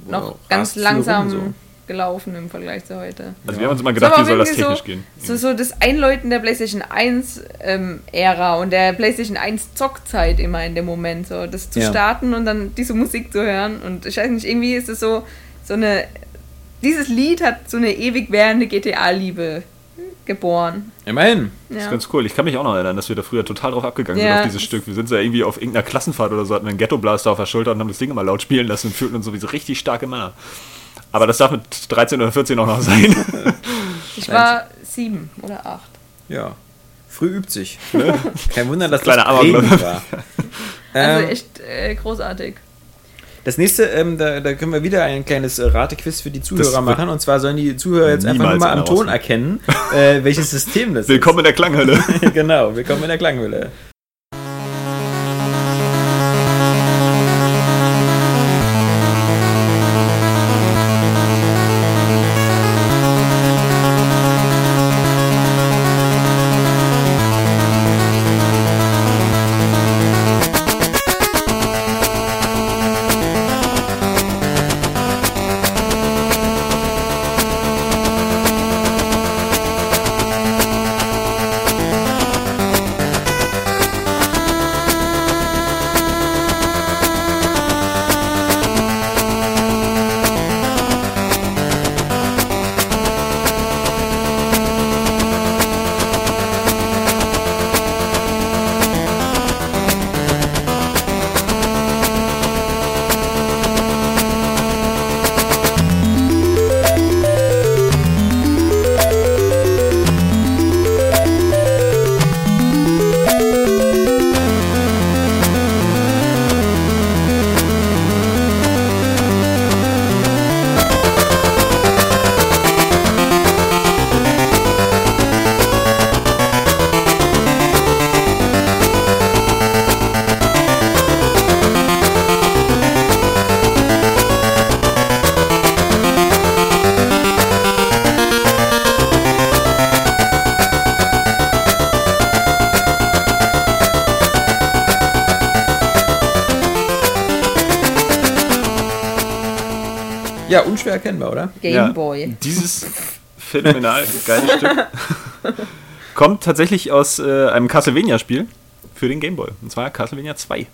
noch ganz langsam rum gelaufen im Vergleich zu heute. Also wir haben uns immer So, gedacht, aber wie soll das technisch so, gehen? So, so das Einläuten der PlayStation 1 ähm, Ära und der PlayStation 1 Zockzeit immer in dem Moment, so das zu Ja. starten und dann diese Musik zu hören und ich weiß nicht, irgendwie ist es so so eine dieses Lied hat so eine ewig währende GTA-Liebe geboren. Immerhin. Das ist Ja. ganz cool. Ich kann mich auch noch erinnern, dass wir da früher total drauf abgegangen Ja. sind auf dieses Stück. Wir sind ja irgendwie auf irgendeiner Klassenfahrt oder so, hatten einen Ghetto-Blaster auf der Schulter und haben das Ding immer laut spielen lassen und fühlten uns sowieso richtig starke Männer. Aber das darf mit 13 oder 14 auch noch sein. [LAUGHS] Ich war sieben oder acht. Ja. Früh übt sich. [LAUGHS] Kein Wunder, dass Kleiner das war. [LAUGHS] Also Ähm, echt äh, großartig. Das nächste, ähm, da, da können wir wieder ein kleines äh, Ratequiz für die Zuhörer machen. Und zwar sollen die Zuhörer jetzt einfach nur mal am Ton erkennen, äh, welches System das Willkommen in der Klanghölle. ist. genau, willkommen in der Klanghöhle. Phänomenal [LAUGHS] geile Stück kommt tatsächlich aus äh, einem Castlevania-Spiel für den Game Boy. Und zwar Castlevania 2.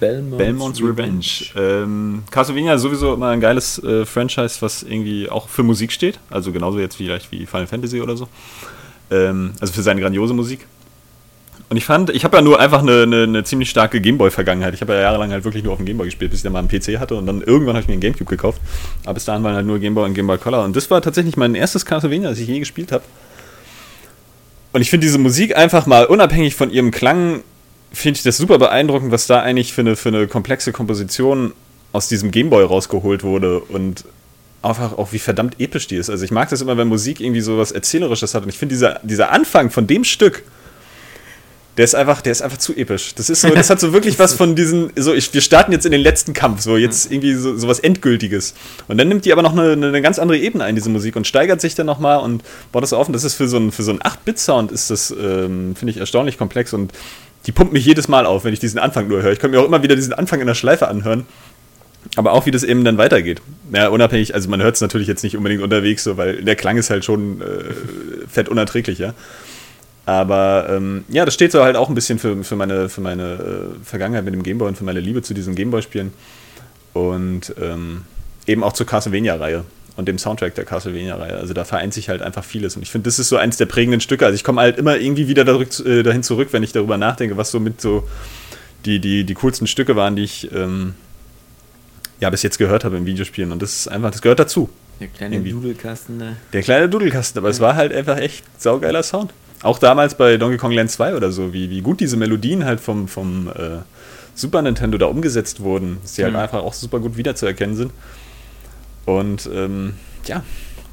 Belmont's, Belmont's Revenge. Ähm, Castlevania ist sowieso immer ein geiles äh, Franchise, was irgendwie auch für Musik steht. Also genauso jetzt vielleicht wie Final Fantasy oder so. Ähm, also für seine grandiose Musik. Und ich fand, ich habe ja nur einfach eine, eine, eine ziemlich starke Gameboy-Vergangenheit. Ich habe ja jahrelang halt wirklich nur auf dem Gameboy gespielt, bis ich dann mal einen PC hatte und dann irgendwann habe ich mir einen Gamecube gekauft. Aber bis dahin waren halt nur Gameboy und Gameboy Color. Und das war tatsächlich mein erstes Castlevania, das ich je gespielt habe. Und ich finde diese Musik einfach mal unabhängig von ihrem Klang, finde ich das super beeindruckend, was da eigentlich für eine, für eine komplexe Komposition aus diesem Gameboy rausgeholt wurde und einfach auch wie verdammt episch die ist. Also ich mag das immer, wenn Musik irgendwie so was Erzählerisches hat. Und ich finde dieser, dieser Anfang von dem Stück, der ist einfach, der ist einfach zu episch. Das ist so, das hat so wirklich was von diesen, so ich, wir starten jetzt in den letzten Kampf, so jetzt irgendwie so, so was Endgültiges. Und dann nimmt die aber noch eine, eine ganz andere Ebene ein, diese Musik, und steigert sich dann nochmal und baut das auf. Und das ist für so einen, für so einen 8-Bit-Sound ist das, ähm, finde ich, erstaunlich komplex und die pumpt mich jedes Mal auf, wenn ich diesen Anfang nur höre. Ich kann mir auch immer wieder diesen Anfang in der Schleife anhören. Aber auch wie das eben dann weitergeht. Ja, unabhängig, also man hört es natürlich jetzt nicht unbedingt unterwegs, so, weil der Klang ist halt schon äh, fett unerträglich, ja. Aber ähm, ja, das steht so halt auch ein bisschen für, für meine, für meine äh, Vergangenheit mit dem Gameboy und für meine Liebe zu diesen Gameboy-Spielen. Und ähm, eben auch zur Castlevania-Reihe und dem Soundtrack der Castlevania-Reihe. Also da vereint sich halt einfach vieles. Und ich finde, das ist so eins der prägenden Stücke. Also ich komme halt immer irgendwie wieder äh, dahin zurück, wenn ich darüber nachdenke, was so mit so die, die, die coolsten Stücke waren, die ich ähm, ja bis jetzt gehört habe in Videospielen. Und das ist einfach, das gehört dazu. Der kleine Irgendwie. Dudelkasten, ne? Der kleine Dudelkasten, aber es war halt einfach echt saugeiler Sound. Auch damals bei Donkey Kong Land 2 oder so, wie, wie gut diese Melodien halt vom, vom äh, Super Nintendo da umgesetzt wurden, dass die halt Mhm. einfach auch super gut wiederzuerkennen sind. Und ähm, ja,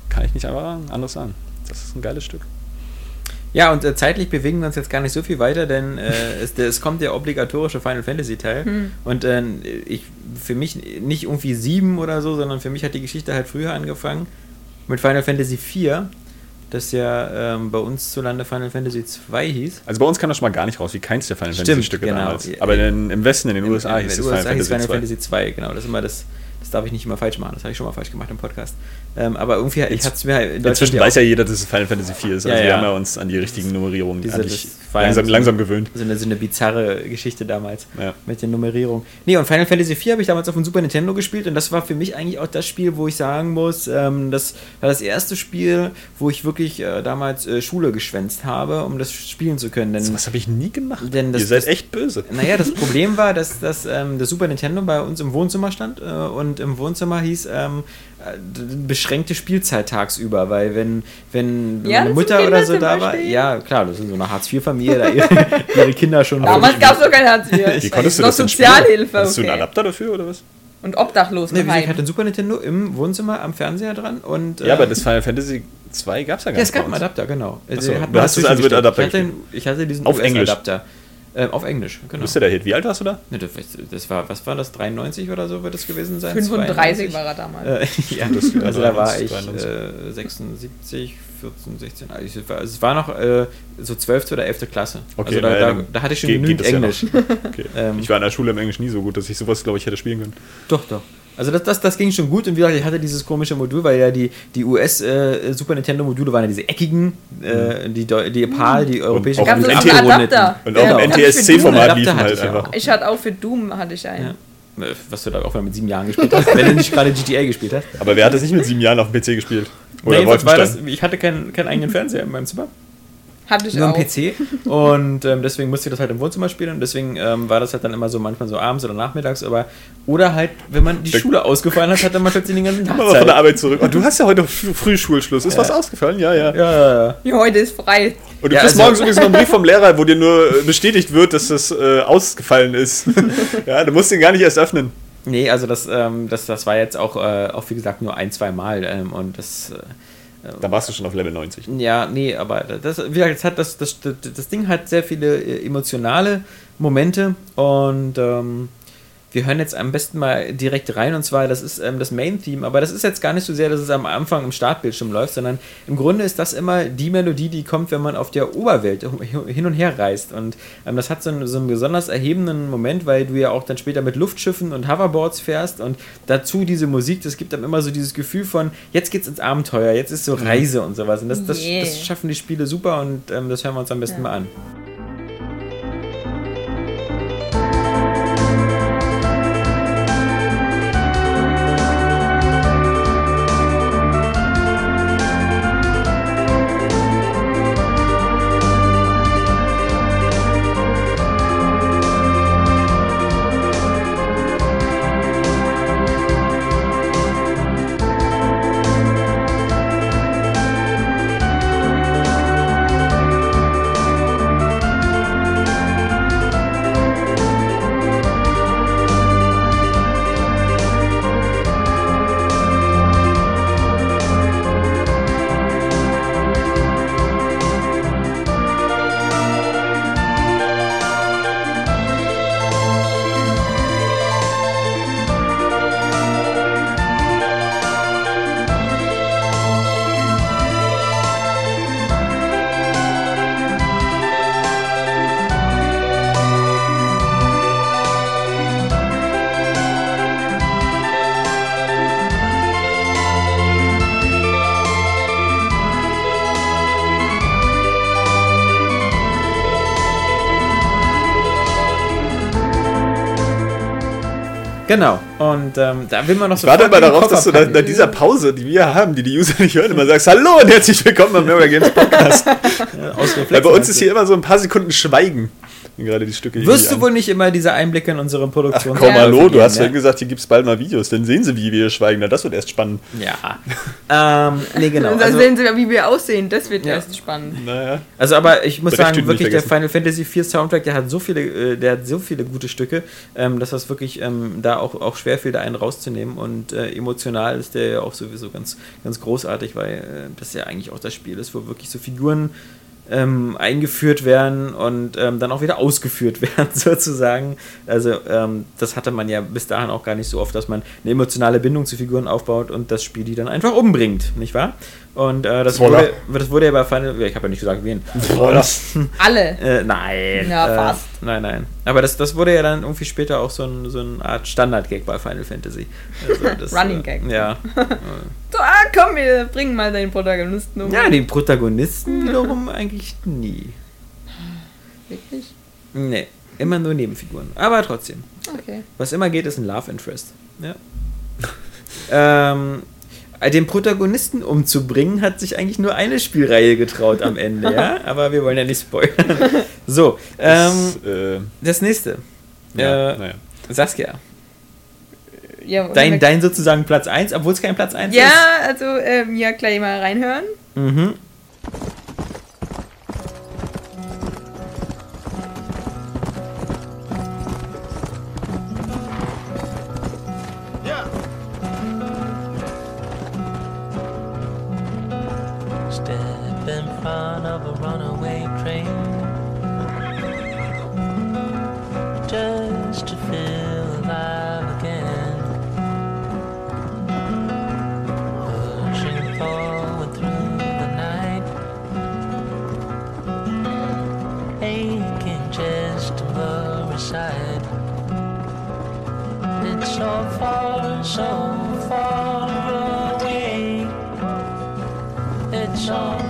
kann ich nicht einfach anders sagen. Das ist ein geiles Stück. Ja, und äh, zeitlich bewegen wir uns jetzt gar nicht so viel weiter, denn äh, [LAUGHS] es, es kommt der obligatorische Final Fantasy Teil. Hm. Und äh, ich, für mich nicht irgendwie sieben oder so, sondern für mich hat die Geschichte halt früher angefangen mit Final Fantasy 4, das ja ähm, bei uns zulande Final Fantasy 2 hieß. Also bei uns kam das schon mal gar nicht raus, wie keins der Final Stimmt, Fantasy Stücke genau. damals. Aber in, im Westen, in den USA Im- hieß in es Final, USA hieß Fantasy Final 2. Fantasy 2, genau. Das ist immer das, das darf ich nicht immer falsch machen. Das habe ich schon mal falsch gemacht im Podcast. Ähm, aber irgendwie, ich hatte es mir halt in Inzwischen weiß ja jeder, dass es Final Fantasy 4 ist. Also Ja, wir ja. haben ja uns an die richtigen Nummerierungen Diese- dich war langsam, so- langsam gewöhnt. so eine, so eine bizarre Geschichte damals Ja. mit der Nummerierung. Nee, und Final Fantasy 4 habe ich damals auf dem Super Nintendo gespielt und das war für mich eigentlich auch das Spiel, wo ich sagen muss, ähm, das war das erste Spiel, wo ich wirklich äh, damals äh, Schule geschwänzt habe, um das spielen zu können. Denn, So was habe ich nie gemacht. Denn das- Ihr seid das- echt böse. naja, das [LAUGHS] Problem war, dass, dass ähm, das Super Nintendo bei uns im Wohnzimmer stand äh, und im Wohnzimmer hieß ähm, äh, beschränkte Spielzeit tagsüber, weil wenn, wenn Ja, meine Mutter oder so da war, ja klar, das ist so eine Hartz-IV-Familie, da [LAUGHS] ihre, ihre Kinder schon Damals gab es doch kein Hartz IV. Wie konntest du noch das? Sozialhilfe, Hattest du einen okay. Adapter dafür oder was? Und obdachlos gesagt, ich hatte ein Super Nintendo im Wohnzimmer am Fernseher dran und Ja, äh, aber das Final Fantasy 2 gab es ja gar ja, nicht. es gab einen. Adapter, genau. So, Also, du hast es also mit. Adapter ich hatte, ich hatte diesen Auf Englisch? Adapter. Ähm, auf Englisch, Du genau. bist ja der Hit. Wie alt warst du da? Ne, das, das war, was war das, 93 oder so wird es gewesen sein? 35 92? war er damals. Äh, [LAUGHS] ja, Das- also da war 93, ich 93. äh, 76, 14, 16. Also es war, es war noch äh, so 12. oder 11. Klasse. Okay, also da, naja, da, da hatte ich schon genügend das ja Englisch. [LAUGHS] Okay. Ähm, ich war in der Schule im Englisch nie so gut, dass ich sowas, glaube ich, hätte spielen können. Doch, doch. Also das, das, das ging schon gut und wie gesagt, ich hatte dieses komische Modul, weil ja die, die US äh, Super Nintendo Module waren ja diese eckigen, äh, die, Deu- die PAL, die europäische auch Gab's mit auch NT einen Adapter. Und auch im NTSC-Format liefen halt einfach. auch. Ich hatte auch für Doom hatte ich einen. Ja. Äh, Was du da auch mal mit sieben Jahren gespielt hast, wenn du nicht gerade GTA gespielt hast. Aber wer hat das nicht mit sieben Jahren auf dem PC gespielt? Oder Nee, war das, ich hatte keinen, keinen eigenen Fernseher in meinem Zimmer. Hatte ich nur auch. am PC und ähm, deswegen musste ich das halt im Wohnzimmer spielen und deswegen ähm, war das halt dann immer so manchmal so abends oder nachmittags, aber oder halt, wenn man die Da- Schule ausgefallen hat, hatte man plötzlich den ganzen [LAUGHS] Tag mal von der Zeit. Arbeit zurück. Und du hast ja heute früh früh Schulschluss. Ist Ja. was ausgefallen? Ja, ja. Ja, ja, ja. Ja, heute ist frei. Und du Ja, kriegst also- morgens übrigens noch einen Brief vom Lehrer, wo dir nur äh, bestätigt wird, dass das äh, ausgefallen ist. [LAUGHS] ja, du musst den gar nicht erst öffnen. Nee, also das, ähm, das, das war jetzt auch, äh, auch wie gesagt nur ein, zwei Mal ähm, und das äh, Da warst du schon auf Level 90. Ja, nee, aber das, wie gesagt, es hat das, das, das, das Ding hat sehr viele äh, emotionale Momente und ähm, wir hören jetzt am besten mal direkt rein und zwar, das ist ähm, das Main-Theme, aber das ist jetzt gar nicht so sehr, dass es am Anfang im Startbildschirm läuft, sondern im Grunde ist das immer die Melodie, die kommt, wenn man auf der Oberwelt hin und her reist und ähm, das hat so einen, so einen besonders erhebenden Moment, weil du ja auch dann später mit Luftschiffen und Hoverboards fährst und dazu diese Musik, das gibt dann immer so dieses Gefühl von, jetzt geht's ins Abenteuer, jetzt ist so Reise und sowas und das, das, Yeah. das schaffen die Spiele super und ähm, das hören wir uns am besten Ja. mal an. Und ähm, da will man noch Ich warte den darauf, dass du nach, packen. nach dieser Pause, die wir haben, die die User nicht hören, immer sagst, hallo und herzlich willkommen beim Never Games Podcast. [LAUGHS] Ja, Weil bei uns ist hier immer so ein paar Sekunden Schweigen, gerade die Stücke hier Wirst du an- wohl nicht immer diese Einblicke in unsere Ach Produktion komm, Ja. hallo, du hast ja vorhin gesagt, hier gibt es bald mal Videos, dann sehen sie, wie wir schweigen, na das wird erst spannend. Ja. ähm, nee, genau. Und dann Also, sehen sie, wie wir aussehen. Das wird Ja. erst spannend. Naja. also, aber ich muss Brecht sagen, wirklich, der. Final Fantasy IV Soundtrack, der hat so viele, äh, der hat so viele gute Stücke, ähm, dass das wirklich ähm, da auch, auch schwer fiel, da einen rauszunehmen. Und äh, emotional ist der ja auch sowieso ganz, ganz großartig, weil äh, das ja eigentlich auch das Spiel ist, wo wirklich so Figuren ähm, eingeführt werden und ähm, dann auch wieder [LAUGHS] ausgeführt werden, [LAUGHS] sozusagen. Also ähm, das hatte man ja bis dahin auch gar nicht so oft, dass man eine emotionale Bindung zu Figuren aufbaut und das Spiel die dann einfach umbringt, nicht wahr? Und äh, das, wurde, das wurde ja bei Final, ich habe ja nicht gesagt, wen. [LAUGHS] Alle. Äh, nein. Ja, äh, fast. Nein, nein. Aber das, das wurde ja dann irgendwie später auch so, ein, so eine Art Standard-Gag bei Final Fantasy. Also [LAUGHS] das, Running äh, Gag. Ja. [LAUGHS] So, ah, komm, wir bringen mal den Protagonisten um. ja, den Protagonisten wiederum eigentlich nie. Wirklich? Nee, immer nur Nebenfiguren. Aber trotzdem. Okay. Was immer geht, ist ein Love Interest. Ja. ähm, den Protagonisten umzubringen, hat sich eigentlich nur eine Spielreihe getraut am Ende, ja? [LAUGHS] Aber wir wollen ja nicht spoilern. So, ähm, das, äh, das nächste. ja, äh, naja. Saskia, Ja, dein, dein sozusagen Platz 1, obwohl es kein Platz 1 ja also, ähm, ja, gleich mal reinhören. ist. Mhm. So far away. It's so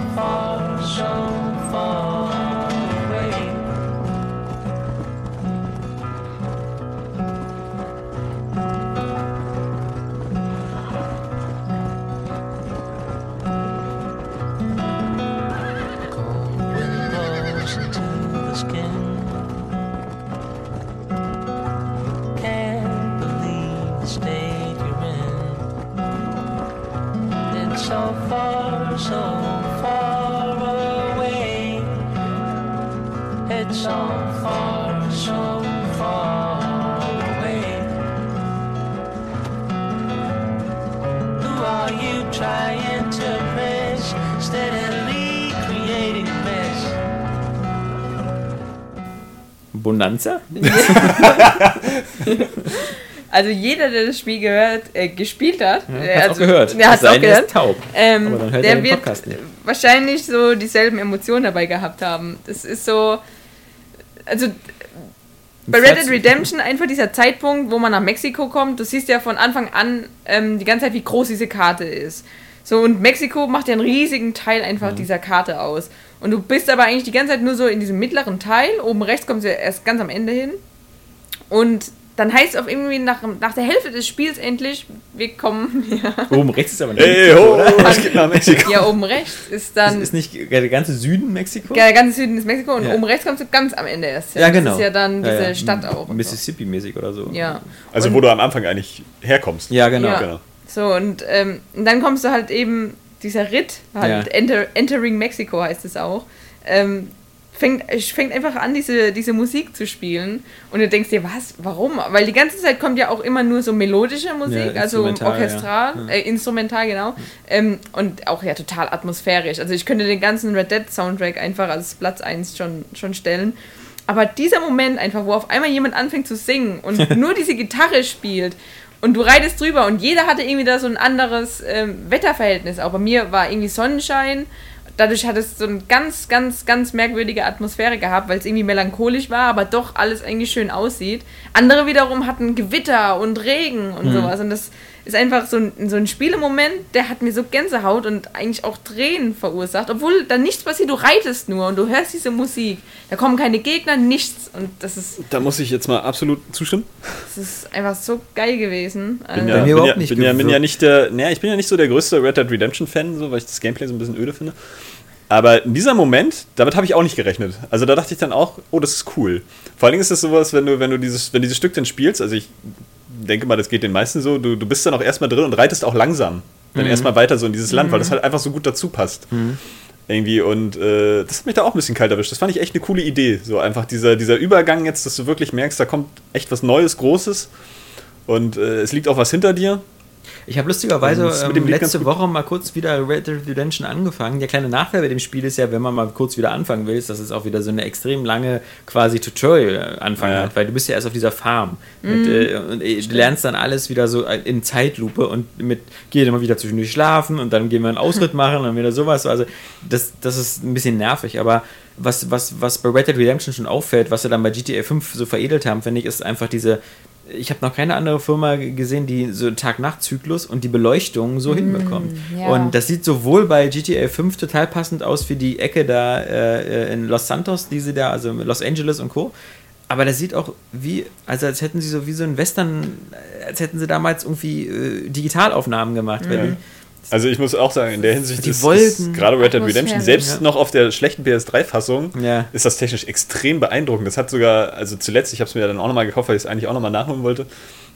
Bonanza? [LAUGHS] Also jeder, der das Spiel gehört, äh, gespielt hat, äh, Hat's also, auch gehört. Der hat Es auch gehört. ist taub. Ähm, Aber dann hört er der wird wahrscheinlich so dieselben Emotionen dabei gehabt haben. Das ist so, also bei Red Dead Redemption einfach dieser Zeitpunkt, wo man nach Mexiko kommt. Du siehst ja von Anfang an ähm, die ganze Zeit, wie groß diese Karte ist. So, und Mexiko macht ja einen riesigen Teil einfach Mhm. dieser Karte aus. Und du bist aber eigentlich die ganze Zeit nur so in diesem mittleren Teil. Oben rechts kommst du ja erst ganz am Ende hin. Und dann heißt es auf irgendwie nach, nach der Hälfte des Spiels endlich, wir kommen ja. Oben rechts ist aber [LAUGHS] nicht. Ey, ho, [LAUGHS] es geht nach Mexiko. [LAUGHS] Ja, oben rechts ist dann. Ist, ist nicht der ganze Süden Mexiko? Ja, der ganze Süden ist Mexiko und Ja. oben rechts kommst du ganz am Ende erst. hin. Ja, genau. Das ist ja dann Ja, diese ja. Stadt auch. Mississippi-mäßig oder so. Ja. Also, Und- wo du am Anfang eigentlich herkommst. Ja, genau. Ja. Genau. So, und, ähm, und dann kommst du halt eben, dieser Ritt, halt Ja. Enter, Entering Mexico heißt es auch, ähm, fängt, fängt einfach an, diese, diese Musik zu spielen. Und du denkst dir, was, warum? Weil die ganze Zeit kommt ja auch immer nur so melodische Musik, Ja, also orchestral. Ja. Äh, instrumental, genau. Ähm, und auch ja total atmosphärisch. Also ich könnte den ganzen Red Dead Soundtrack einfach als Platz 1 schon, schon stellen. Aber dieser Moment einfach, wo auf einmal jemand anfängt zu singen und [LAUGHS] nur diese Gitarre spielt und du reitest drüber und jeder hatte irgendwie da so ein anderes ähm, Wetterverhältnis. Auch bei mir war irgendwie Sonnenschein. Dadurch hat es so eine ganz, ganz, ganz merkwürdige Atmosphäre gehabt, weil es irgendwie melancholisch war, aber doch alles eigentlich schön aussieht. Andere wiederum hatten Gewitter und Regen und sowas. Und das ist einfach so ein, so ein Spielemoment, der hat mir so Gänsehaut und eigentlich auch Tränen verursacht. Obwohl da nichts passiert, du reitest nur und du hörst diese Musik. Da kommen keine Gegner, nichts. Und das ist, Da muss ich jetzt mal absolut zustimmen. das ist einfach so geil gewesen. Bin ja, bin, überhaupt ja, nicht bin, ja, bin gewirkt. ja nicht der, naja, ich bin ja nicht so der größte Red Dead Redemption Fan, so, weil ich das Gameplay so ein bisschen öde finde. Aber in dieser Moment, damit habe ich auch nicht gerechnet. Also da dachte ich dann auch, oh, das ist cool. Vor allen Dingen ist das sowas, wenn du, wenn du dieses, wenn dieses Stück dann spielst, also ich denke mal, das geht den meisten so, du, du bist dann auch erstmal drin und reitest auch langsam. Dann erstmal weiter so in dieses Land, weil das halt einfach so gut dazu passt. Irgendwie und äh, das hat mich da auch ein bisschen kalt erwischt. Das fand ich echt eine coole Idee. So einfach dieser, dieser Übergang jetzt, dass du wirklich merkst, da kommt echt was Neues, Großes und äh, es liegt auch was hinter dir. Ich habe lustigerweise mit ähm, letzte. Woche mal kurz wieder Red Dead Redemption angefangen. Der kleine Nachteil bei dem Spiel ist ja, wenn man mal kurz wieder anfangen will, ist, dass es auch wieder so eine extrem lange quasi Tutorial-Anfang Ja. hat, weil du bist ja erst auf dieser Farm. Äh, und äh, du lernst dann alles wieder so in Zeitlupe und mit geh immer wieder zwischendurch schlafen und dann gehen wir einen Ausritt [LAUGHS] machen und dann wieder sowas. Also das, das ist ein bisschen nervig, aber was, was, was bei Red Dead Redemption schon auffällt, was sie dann bei GTA 5 so veredelt haben, finde ich, ist einfach diese ich habe noch keine andere Firma gesehen, die so Tag-Nacht-Zyklus und die Beleuchtung so hinbekommt. ja. Und das sieht sowohl bei GTA 5 total passend aus wie die Ecke da äh, in Los Santos, diese da, also Los Angeles und Co. Aber das sieht auch wie, also als hätten sie so wie so ein Western, äh, als hätten sie damals irgendwie äh, Digitalaufnahmen gemacht. Weil die, Also ich muss auch sagen, in der Hinsicht Die ist, ist gerade Red Dead Redemption, selbst Ja. noch auf der schlechten PS3-Fassung, Ja. ist das technisch extrem beeindruckend. Das hat sogar, also zuletzt, ich habe es mir dann auch nochmal gekauft, weil ich es eigentlich auch nochmal nachholen wollte.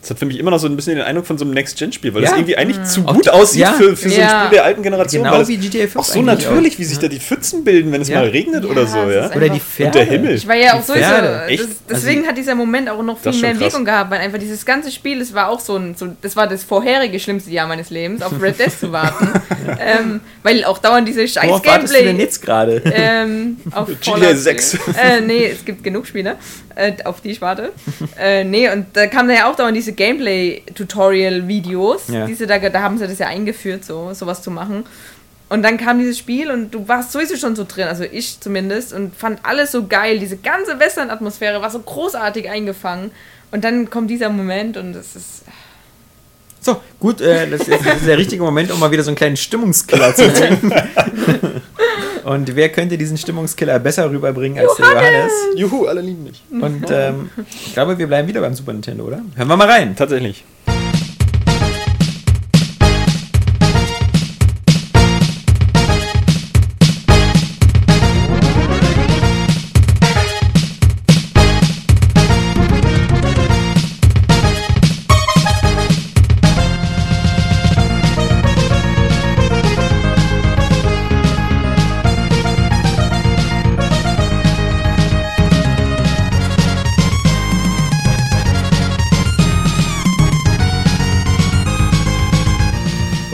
Das hat für mich immer noch so ein bisschen den Eindruck von so einem Next-Gen-Spiel, weil Ja. das irgendwie eigentlich zu Auch gut die- aussieht ja. für, für so ein. Spiel der alten Generation. Genau weil das wie GTA 5 Auch so natürlich, auch. wie sich da die Pfützen bilden, wenn es Ja. mal regnet Ja, oder so, ja. Oder die Pferde. Und der Himmel. Ich war ja auch sowieso. Das, deswegen hat dieser Moment auch noch Das viel mehr. Wirkung gehabt, weil einfach dieses ganze Spiel, es war auch so ein, so, das war das vorherige schlimmste Jahr meines Lebens, auf Red Dead zu warten. [LAUGHS] ähm, weil auch dauernd diese scheiß Worauf wartest du denn Gameplay. jetzt gerade? Ähm, [LAUGHS] auf GTA Fallout 6. Äh, nee, es gibt genug Spiele, äh, auf die ich warte. [LAUGHS] äh, nee, und da kam da ja auch dauernd diese Gameplay-Tutorial-Videos. Ja. Diese, da, da haben sie das ja eingeführt, so sowas zu machen. Und dann kam dieses Spiel und du warst sowieso schon so drin, also ich zumindest, und fand alles so geil. Diese ganze Western-Atmosphäre war so großartig eingefangen. Und dann kommt dieser Moment und es ist. So, gut, äh, das, ist, das ist der richtige Moment, um mal wieder so einen kleinen Stimmungskiller zu bringen. [LAUGHS] Und wer könnte diesen Stimmungskiller besser rüberbringen als der Johannes? Juhu, alle lieben mich. Und ähm, ich glaube, wir bleiben wieder beim Super Nintendo, oder? Hören wir mal rein. Tatsächlich.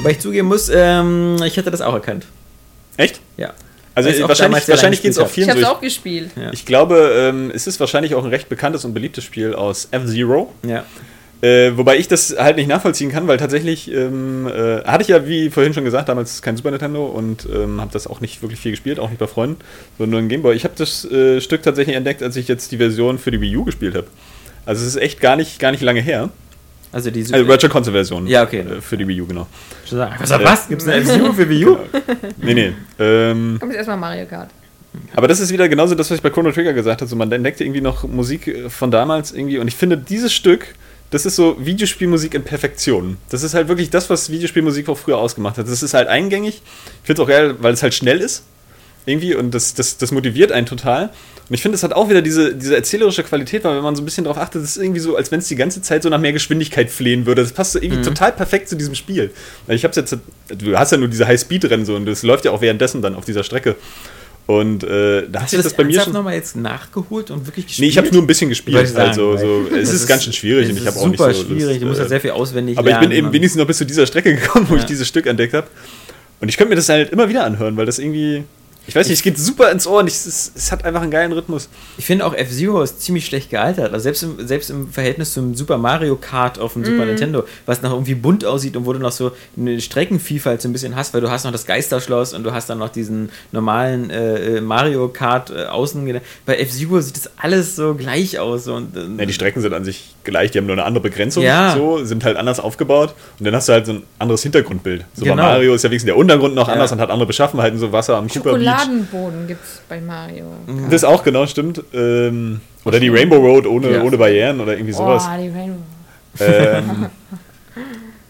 Wobei ich zugeben muss, ähm, ich hätte das auch erkannt. Echt? Ja. Also wahrscheinlich, wahrscheinlich geht es auch gespielt Ich vielen hab's so. auch gespielt. Ja. Ich glaube, ähm, es ist wahrscheinlich auch ein recht bekanntes und beliebtes Spiel aus F-Zero. Ja. Äh, wobei ich das halt nicht nachvollziehen kann, weil tatsächlich ähm, äh, hatte ich ja, wie vorhin schon gesagt, damals kein Super Nintendo und ähm, habe das auch nicht wirklich viel gespielt, auch nicht bei Freunden, sondern nur ein Gameboy. Ich habe das äh, Stück tatsächlich entdeckt, als ich jetzt die Version für die Wii U gespielt habe. Also es ist echt gar nicht, gar nicht lange her. Also die Also Virtual Console Version. Ja, okay. Äh, für die Wii U, genau. Was, was? Gibt es eine [LAUGHS] FCU für Wii U? Nee, nee. Ähm, Kommt jetzt erstmal Mario Kart. Aber das ist wieder genauso das, was ich bei Chrono Trigger gesagt habe. So, man entdeckt irgendwie noch Musik äh, von damals irgendwie. Und ich finde, dieses Stück, das ist so Videospielmusik in Perfektion. Das ist halt wirklich das, was Videospielmusik auch früher ausgemacht hat. Das ist halt eingängig. Ich finde es auch geil, weil es halt schnell ist. Irgendwie. Und das, das, das motiviert einen total. Und ich finde, es hat auch wieder diese, diese erzählerische Qualität, weil wenn man so ein bisschen darauf achtet, es ist irgendwie so, als wenn es die ganze Zeit so nach mehr Geschwindigkeit flehen würde. Das passt so irgendwie total perfekt zu diesem Spiel. Ich hab's jetzt, du hast ja nur diese High-Speed-Rennen so und das läuft ja auch währenddessen dann auf dieser Strecke. Und äh, da Hast du das, das bei mir schon. nochmal jetzt nachgeholt und wirklich gespielt? Nee, ich habe nur ein bisschen gespielt. Sagen, also, so, es das ist, ganz schön schwierig es und ich ist habe auch nicht super so. schwierig. Lust, du musst äh, ja sehr viel auswendig Aber ich bin lernen eben wenigstens noch bis zu dieser Strecke gekommen, wo Ja. ich dieses Stück entdeckt habe. Und ich könnte mir das halt immer wieder anhören, weil das irgendwie. Ich weiß nicht, es geht super ins Ohr und ich, es, es hat einfach einen geilen Rhythmus. Ich finde auch F-Zero ist ziemlich schlecht gealtert. Also selbst im, selbst im Verhältnis zum Super Mario Kart auf dem Mhm. Super Nintendo, was noch irgendwie bunt aussieht und wo du noch so eine Streckenvielfalt so ein bisschen hast, weil du hast noch das Geisterschloss und du hast dann noch diesen normalen äh, äh, Mario Kart äh, außen. Bei F-Zero sieht das alles so gleich aus. Und, äh, Ja, die Strecken sind an sich gleich, die haben nur eine andere Begrenzung, Ja. so, sind halt anders aufgebaut und dann hast du halt so ein anderes Hintergrundbild. So Genau. Mario ist ja wenigstens der Untergrund noch Ja. anders und hat andere Beschaffenheiten, so Wasser am Cooper Beach. Schokoladenboden gibt's bei Mario. Kart. Das auch, genau, stimmt. Ähm, oder die Rainbow Road ohne, Ja. ohne Barrieren oder irgendwie sowas. Oh, die Rainbow. Ähm,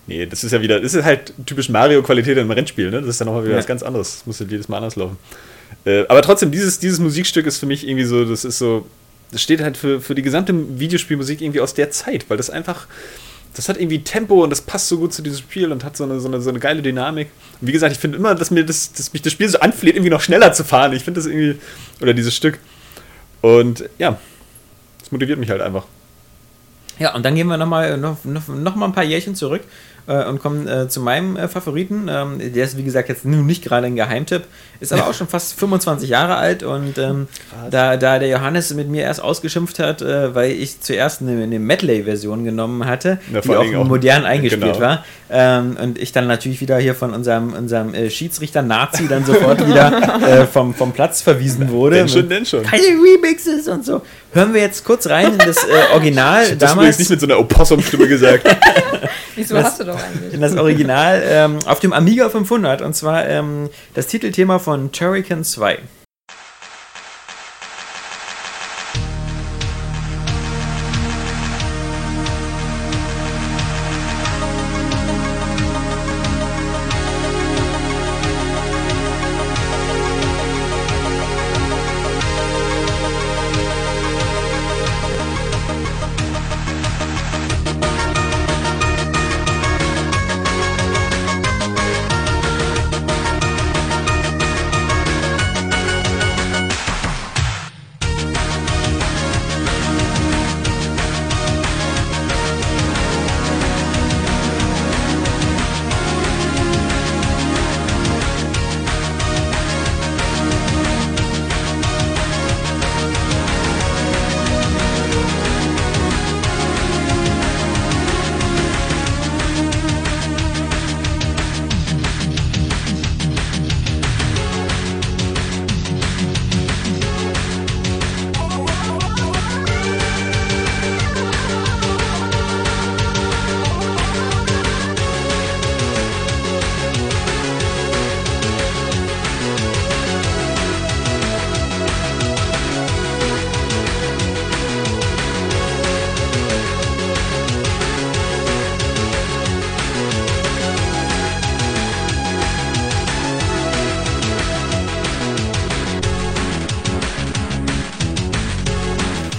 nee, das ist ja wieder, das ist halt typisch Mario-Qualität im Rennspiel, ne? Das ist dann nochmal wieder Ja. was ganz anderes. Das muss halt jedes Mal anders laufen. Äh, aber trotzdem, dieses, dieses Musikstück ist für mich irgendwie so, das ist so, das steht halt für, für die gesamte Videospielmusik irgendwie aus der Zeit, weil das einfach, das hat irgendwie Tempo und das passt so gut zu diesem Spiel und hat so eine, so eine, so eine geile Dynamik. Und wie gesagt, ich finde immer, dass mir das, dass mich das Spiel so anfleht, irgendwie noch schneller zu fahren. Ich finde das irgendwie, oder dieses Stück. Und ja, das motiviert mich halt einfach. Ja, und dann gehen wir nochmal noch, noch, noch mal ein paar Jährchen zurück äh, und kommen äh, zu meinem äh, Favoriten. Ähm, der ist, wie gesagt, jetzt nun nicht gerade ein Geheimtipp, ist aber auch schon fast 25 Jahre alt und ähm, da, da der Johannes mit mir erst ausgeschimpft hat, äh, weil ich zuerst eine, eine Medley-Version genommen hatte, Ja, die auch, auch- modern eingespielt genau. war ähm, und ich dann natürlich wieder hier von unserem, unserem äh, Schiedsrichter-Nazi dann sofort [LAUGHS] wieder äh, vom, vom Platz verwiesen wurde. Denn schon, denn schon. Keine Remixes und so. Hören wir jetzt kurz rein in das Original Das ist damals. übrigens nicht mit so einer Opossum-Stimme gesagt. [LAUGHS] Wieso Was- hast du doch eigentlich? in das Original ähm, auf dem Amiga 500 und zwar ähm, das Titelthema von Turrican 2.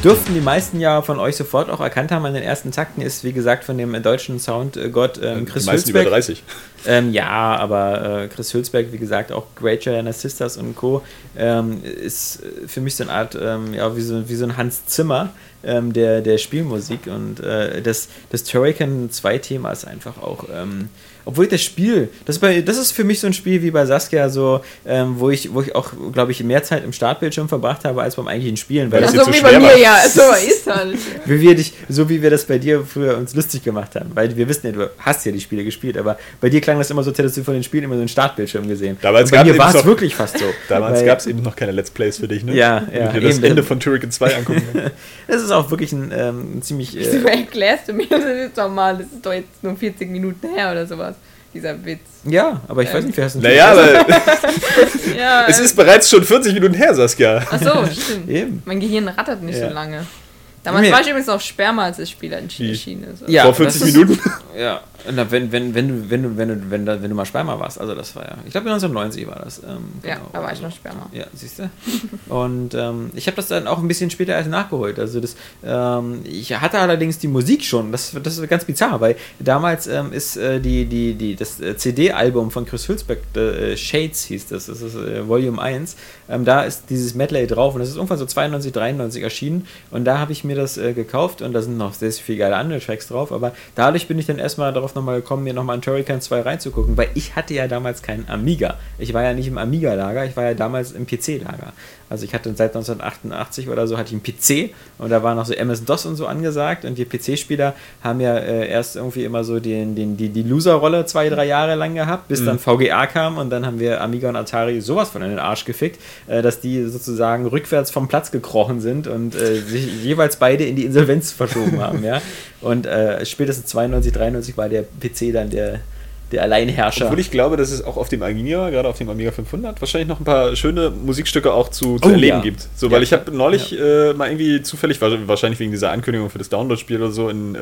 Dürften die meisten ja von euch sofort auch erkannt haben an den ersten Takten, ist wie gesagt von dem äh, deutschen Soundgott ähm, Chris Die meisten über Hülsbeck. 30. Ähm, ja, aber äh, Chris Hülsberg, wie gesagt, auch Great Giant Sisters und Co. Ähm, ist äh, für mich so eine Art, ähm, ja, wie so, wie so ein Hans Zimmer ähm, der, der Spielmusik. Und äh, das, das Turrican 2-Thema ist einfach auch. Obwohl ich das Spiel, das ist, bei, das ist für mich so ein Spiel wie bei Saskia, so, ähm, wo, ich, wo ich auch, glaube ich, mehr Zeit im Startbildschirm verbracht habe als beim eigentlichen Spielen. Weil das Ja, jetzt so so wie bei mir, war. ja. [LAUGHS] So ist halt. wie wir dich, so wie wir das bei dir früher uns lustig gemacht haben. Weil wir wissen ja, du hast ja die Spiele gespielt, aber bei dir klang das immer so, als hättest du von den Spielen immer so einen Startbildschirm gesehen. Damals bei gab mir war es noch- wirklich fast so. [LAUGHS] Damals gab es eben noch keine Let's Plays für dich, ne? Ja, Wenn ja, du dir das. Ende von Turrican 2 angucken. [LAUGHS] Das ist auch wirklich ein, ähm, ziemlich. Wieso Äh, erklärst du mir das jetzt doch mal? Das ist doch jetzt nur 40 Minuten her oder sowas. Dieser Witz. ja, aber ich weiß Ähm. nicht, wer hast du naja, aber [LAUGHS] Ja, [LAUGHS] es ist bereits schon 40 Minuten her, Saskia. Ach so, [LAUGHS] stimmt. Eben. Mein Gehirn rattert nicht Ja. so lange. Damals Nee. war ich übrigens noch Sperma, als das Spiel erschienen ist. Ja, Vor 40 das ist- Minuten. Ja, na, wenn, wenn, wenn, du, wenn, du, wenn, du, wenn, du, wenn du mal Sperma warst, also das war ja, ich glaube 1990 war das. Ähm, Ja, genau. da war ich noch Sperma. Ja, siehst du. Und ähm, ich habe das dann auch ein bisschen später erst nachgeholt. Also das, ähm, ich hatte allerdings die Musik schon. Das, das ist ganz bizarr, weil damals ähm, ist äh, die, die, die, das äh, CD-Album von Chris Hülsbeck, äh, Shades hieß das, das ist äh, Volume 1. Ähm, da ist dieses Medley drauf und das ist irgendwann so 92, 93 erschienen. Und da habe ich mir das äh, gekauft und da sind noch sehr, sehr viele geile andere Tracks drauf. Aber dadurch bin ich dann erstmal darauf nochmal gekommen, mir nochmal in Turrican 2 reinzugucken, weil ich hatte ja damals keinen Amiga. Ich war ja nicht im Amiga-Lager, ich war ja damals im PC-Lager. Also ich hatte seit 1988 oder so hatte ich einen PC und da war noch so MS-DOS und so angesagt und wir PC-Spieler haben ja äh, erst irgendwie immer so den, den, die, die Loser-Rolle zwei, drei Jahre lang gehabt, bis dann VGA kam und dann haben wir Amiga und Atari sowas von in den Arsch gefickt, äh, dass die sozusagen rückwärts vom Platz gekrochen sind und äh, sich jeweils beide in die Insolvenz [LAUGHS] verschoben haben, ja. Und äh, spätestens 92, 93 war der PC dann der, der Alleinherrscher. Obwohl ich glaube, dass es auch auf dem Amiga, gerade auf dem Amiga 500, wahrscheinlich noch ein paar schöne Musikstücke auch zu, zu Oh, erleben ja. gibt. So, Ja, weil ich habe neulich äh, mal irgendwie zufällig, wa- wahrscheinlich wegen dieser Ankündigung für das Download-Spiel oder so, in äh,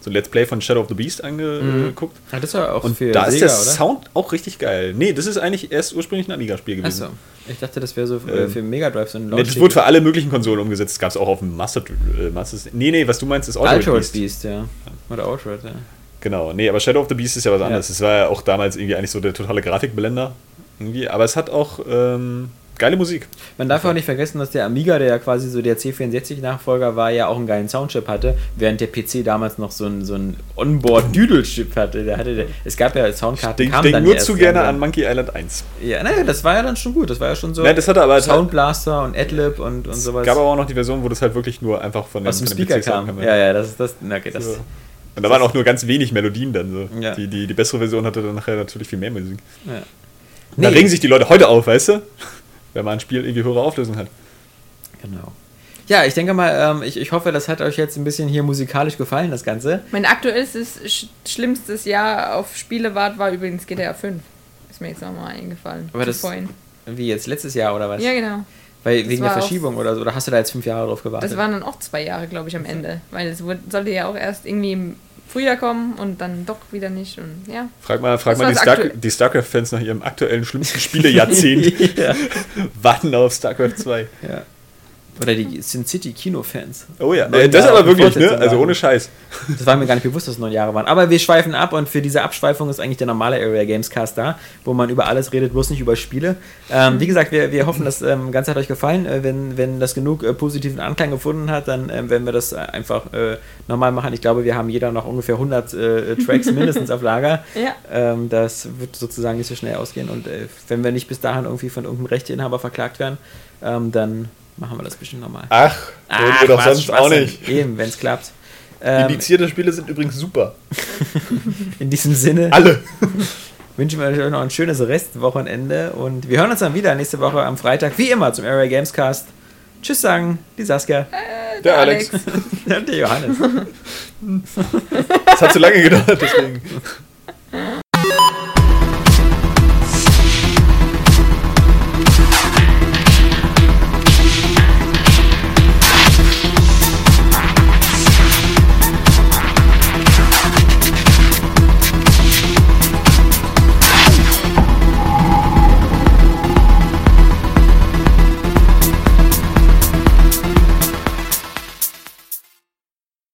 so ein Let's Play von Shadow of the Beast angeguckt. Ja, das war auch Und für da ist Sega, der oder? Sound auch richtig geil. Nee, das ist eigentlich erst ursprünglich ein Amiga-Spiel gewesen. Achso. Ich dachte, das wäre so äh, Ähm, für Mega Drive so ein Nee, das wurde für alle möglichen Konsolen umgesetzt. Das gab es auch auf dem Master, äh, Master. Nee, nee, was du meinst, ist Altered Altered Beast. Beast. ja. Oder Altered, ja. Genau, nee, aber Shadow of the Beast ist ja was Ja. anderes. Das war ja auch damals irgendwie eigentlich so der totale Grafikblender. Irgendwie. Aber es hat auch ähm, geile Musik. Man darf auch nicht vergessen, dass der Amiga, der ja quasi so der C64-Nachfolger war, ja auch einen geilen Soundchip hatte, während der PC damals noch so ein, so ein Onboard-Doodle-Chip hatte. Der hatte der, es gab ja Ich Soundkarten, denke kamen denk nur zu gerne an Monkey Island 1. Ja, ne, das war ja dann schon gut. Das war ja schon so Nein, das hatte aber- Sound Blaster und Adlib und, und Es sowas. gab aber auch noch die Version, wo das halt wirklich nur einfach von aus dem von dem Speaker kam. Ja, ja, das ist das. Okay, das So. Und da waren auch nur ganz wenig Melodien dann so. Ja. Die, die, die bessere Version hatte dann nachher natürlich viel mehr Musik. ja. Und Da regen sich die Leute heute auf, weißt du? [LAUGHS] Wenn man ein Spiel irgendwie höhere Auflösung hat. Genau. Ja, ich denke mal, ähm, ich, ich hoffe, das hat euch jetzt ein bisschen hier musikalisch gefallen, das Ganze. Mein aktuellstes, sch schlimmstes Jahr auf Spielewart war übrigens GTA 5. Ist mir jetzt nochmal eingefallen. Aber das- vorhin. Wie jetzt letztes Jahr oder was? Ja, genau. Weil das wegen der Verschiebung oder so. Oder hast du da jetzt fünf Jahre drauf gewartet? Das waren dann auch zwei Jahre, glaube ich, am Ende. Weil es wurde, sollte ja auch erst irgendwie im Frühjahr kommen und dann doch wieder nicht. Und ja. Frag mal, frag Das mal die, Star die StarCraft-Fans nach ihrem aktuellen schlimmsten [LAUGHS] Spielejahrzehnt. ja. Warten auf StarCraft 2. ja. Oder die Sin City Kino-Fans. Oh ja, äh, das Jahre aber wirklich, ne? Also ohne Scheiß. Das war mir gar nicht bewusst, dass es neun Jahre waren. Aber wir schweifen ab und für diese Abschweifung ist eigentlich der normale Area Games Cast da, wo man über alles redet, bloß nicht über Spiele. Ähm, wie gesagt, wir, wir hoffen, das ähm, Ganze hat euch gefallen. Äh, wenn, wenn das genug äh, positiven Anklang gefunden hat, dann ähm, werden wir das äh, einfach äh, normal machen. Ich glaube, wir haben jeder noch ungefähr 100 äh, Tracks [LAUGHS] mindestens auf Lager. Ja. Ähm, das wird sozusagen nicht so schnell ausgehen. Und äh, wenn wir nicht bis dahin irgendwie von irgendeinem Rechteinhaber verklagt werden, ähm, dann machen wir das bestimmt nochmal. Ach, würden wir doch sonst auch nicht. Eben, wenn es klappt. Ähm, Indizierte Spiele sind übrigens super. [LAUGHS] in diesem Sinne Alle. [LAUGHS] wünschen wir euch noch ein schönes Restwochenende und wir hören uns dann wieder nächste Woche am Freitag, wie immer, zum Area Games Cast. Tschüss sagen, die Saskia Der Alex. und [LAUGHS] der Johannes. Das hat zu lange gedauert, deswegen.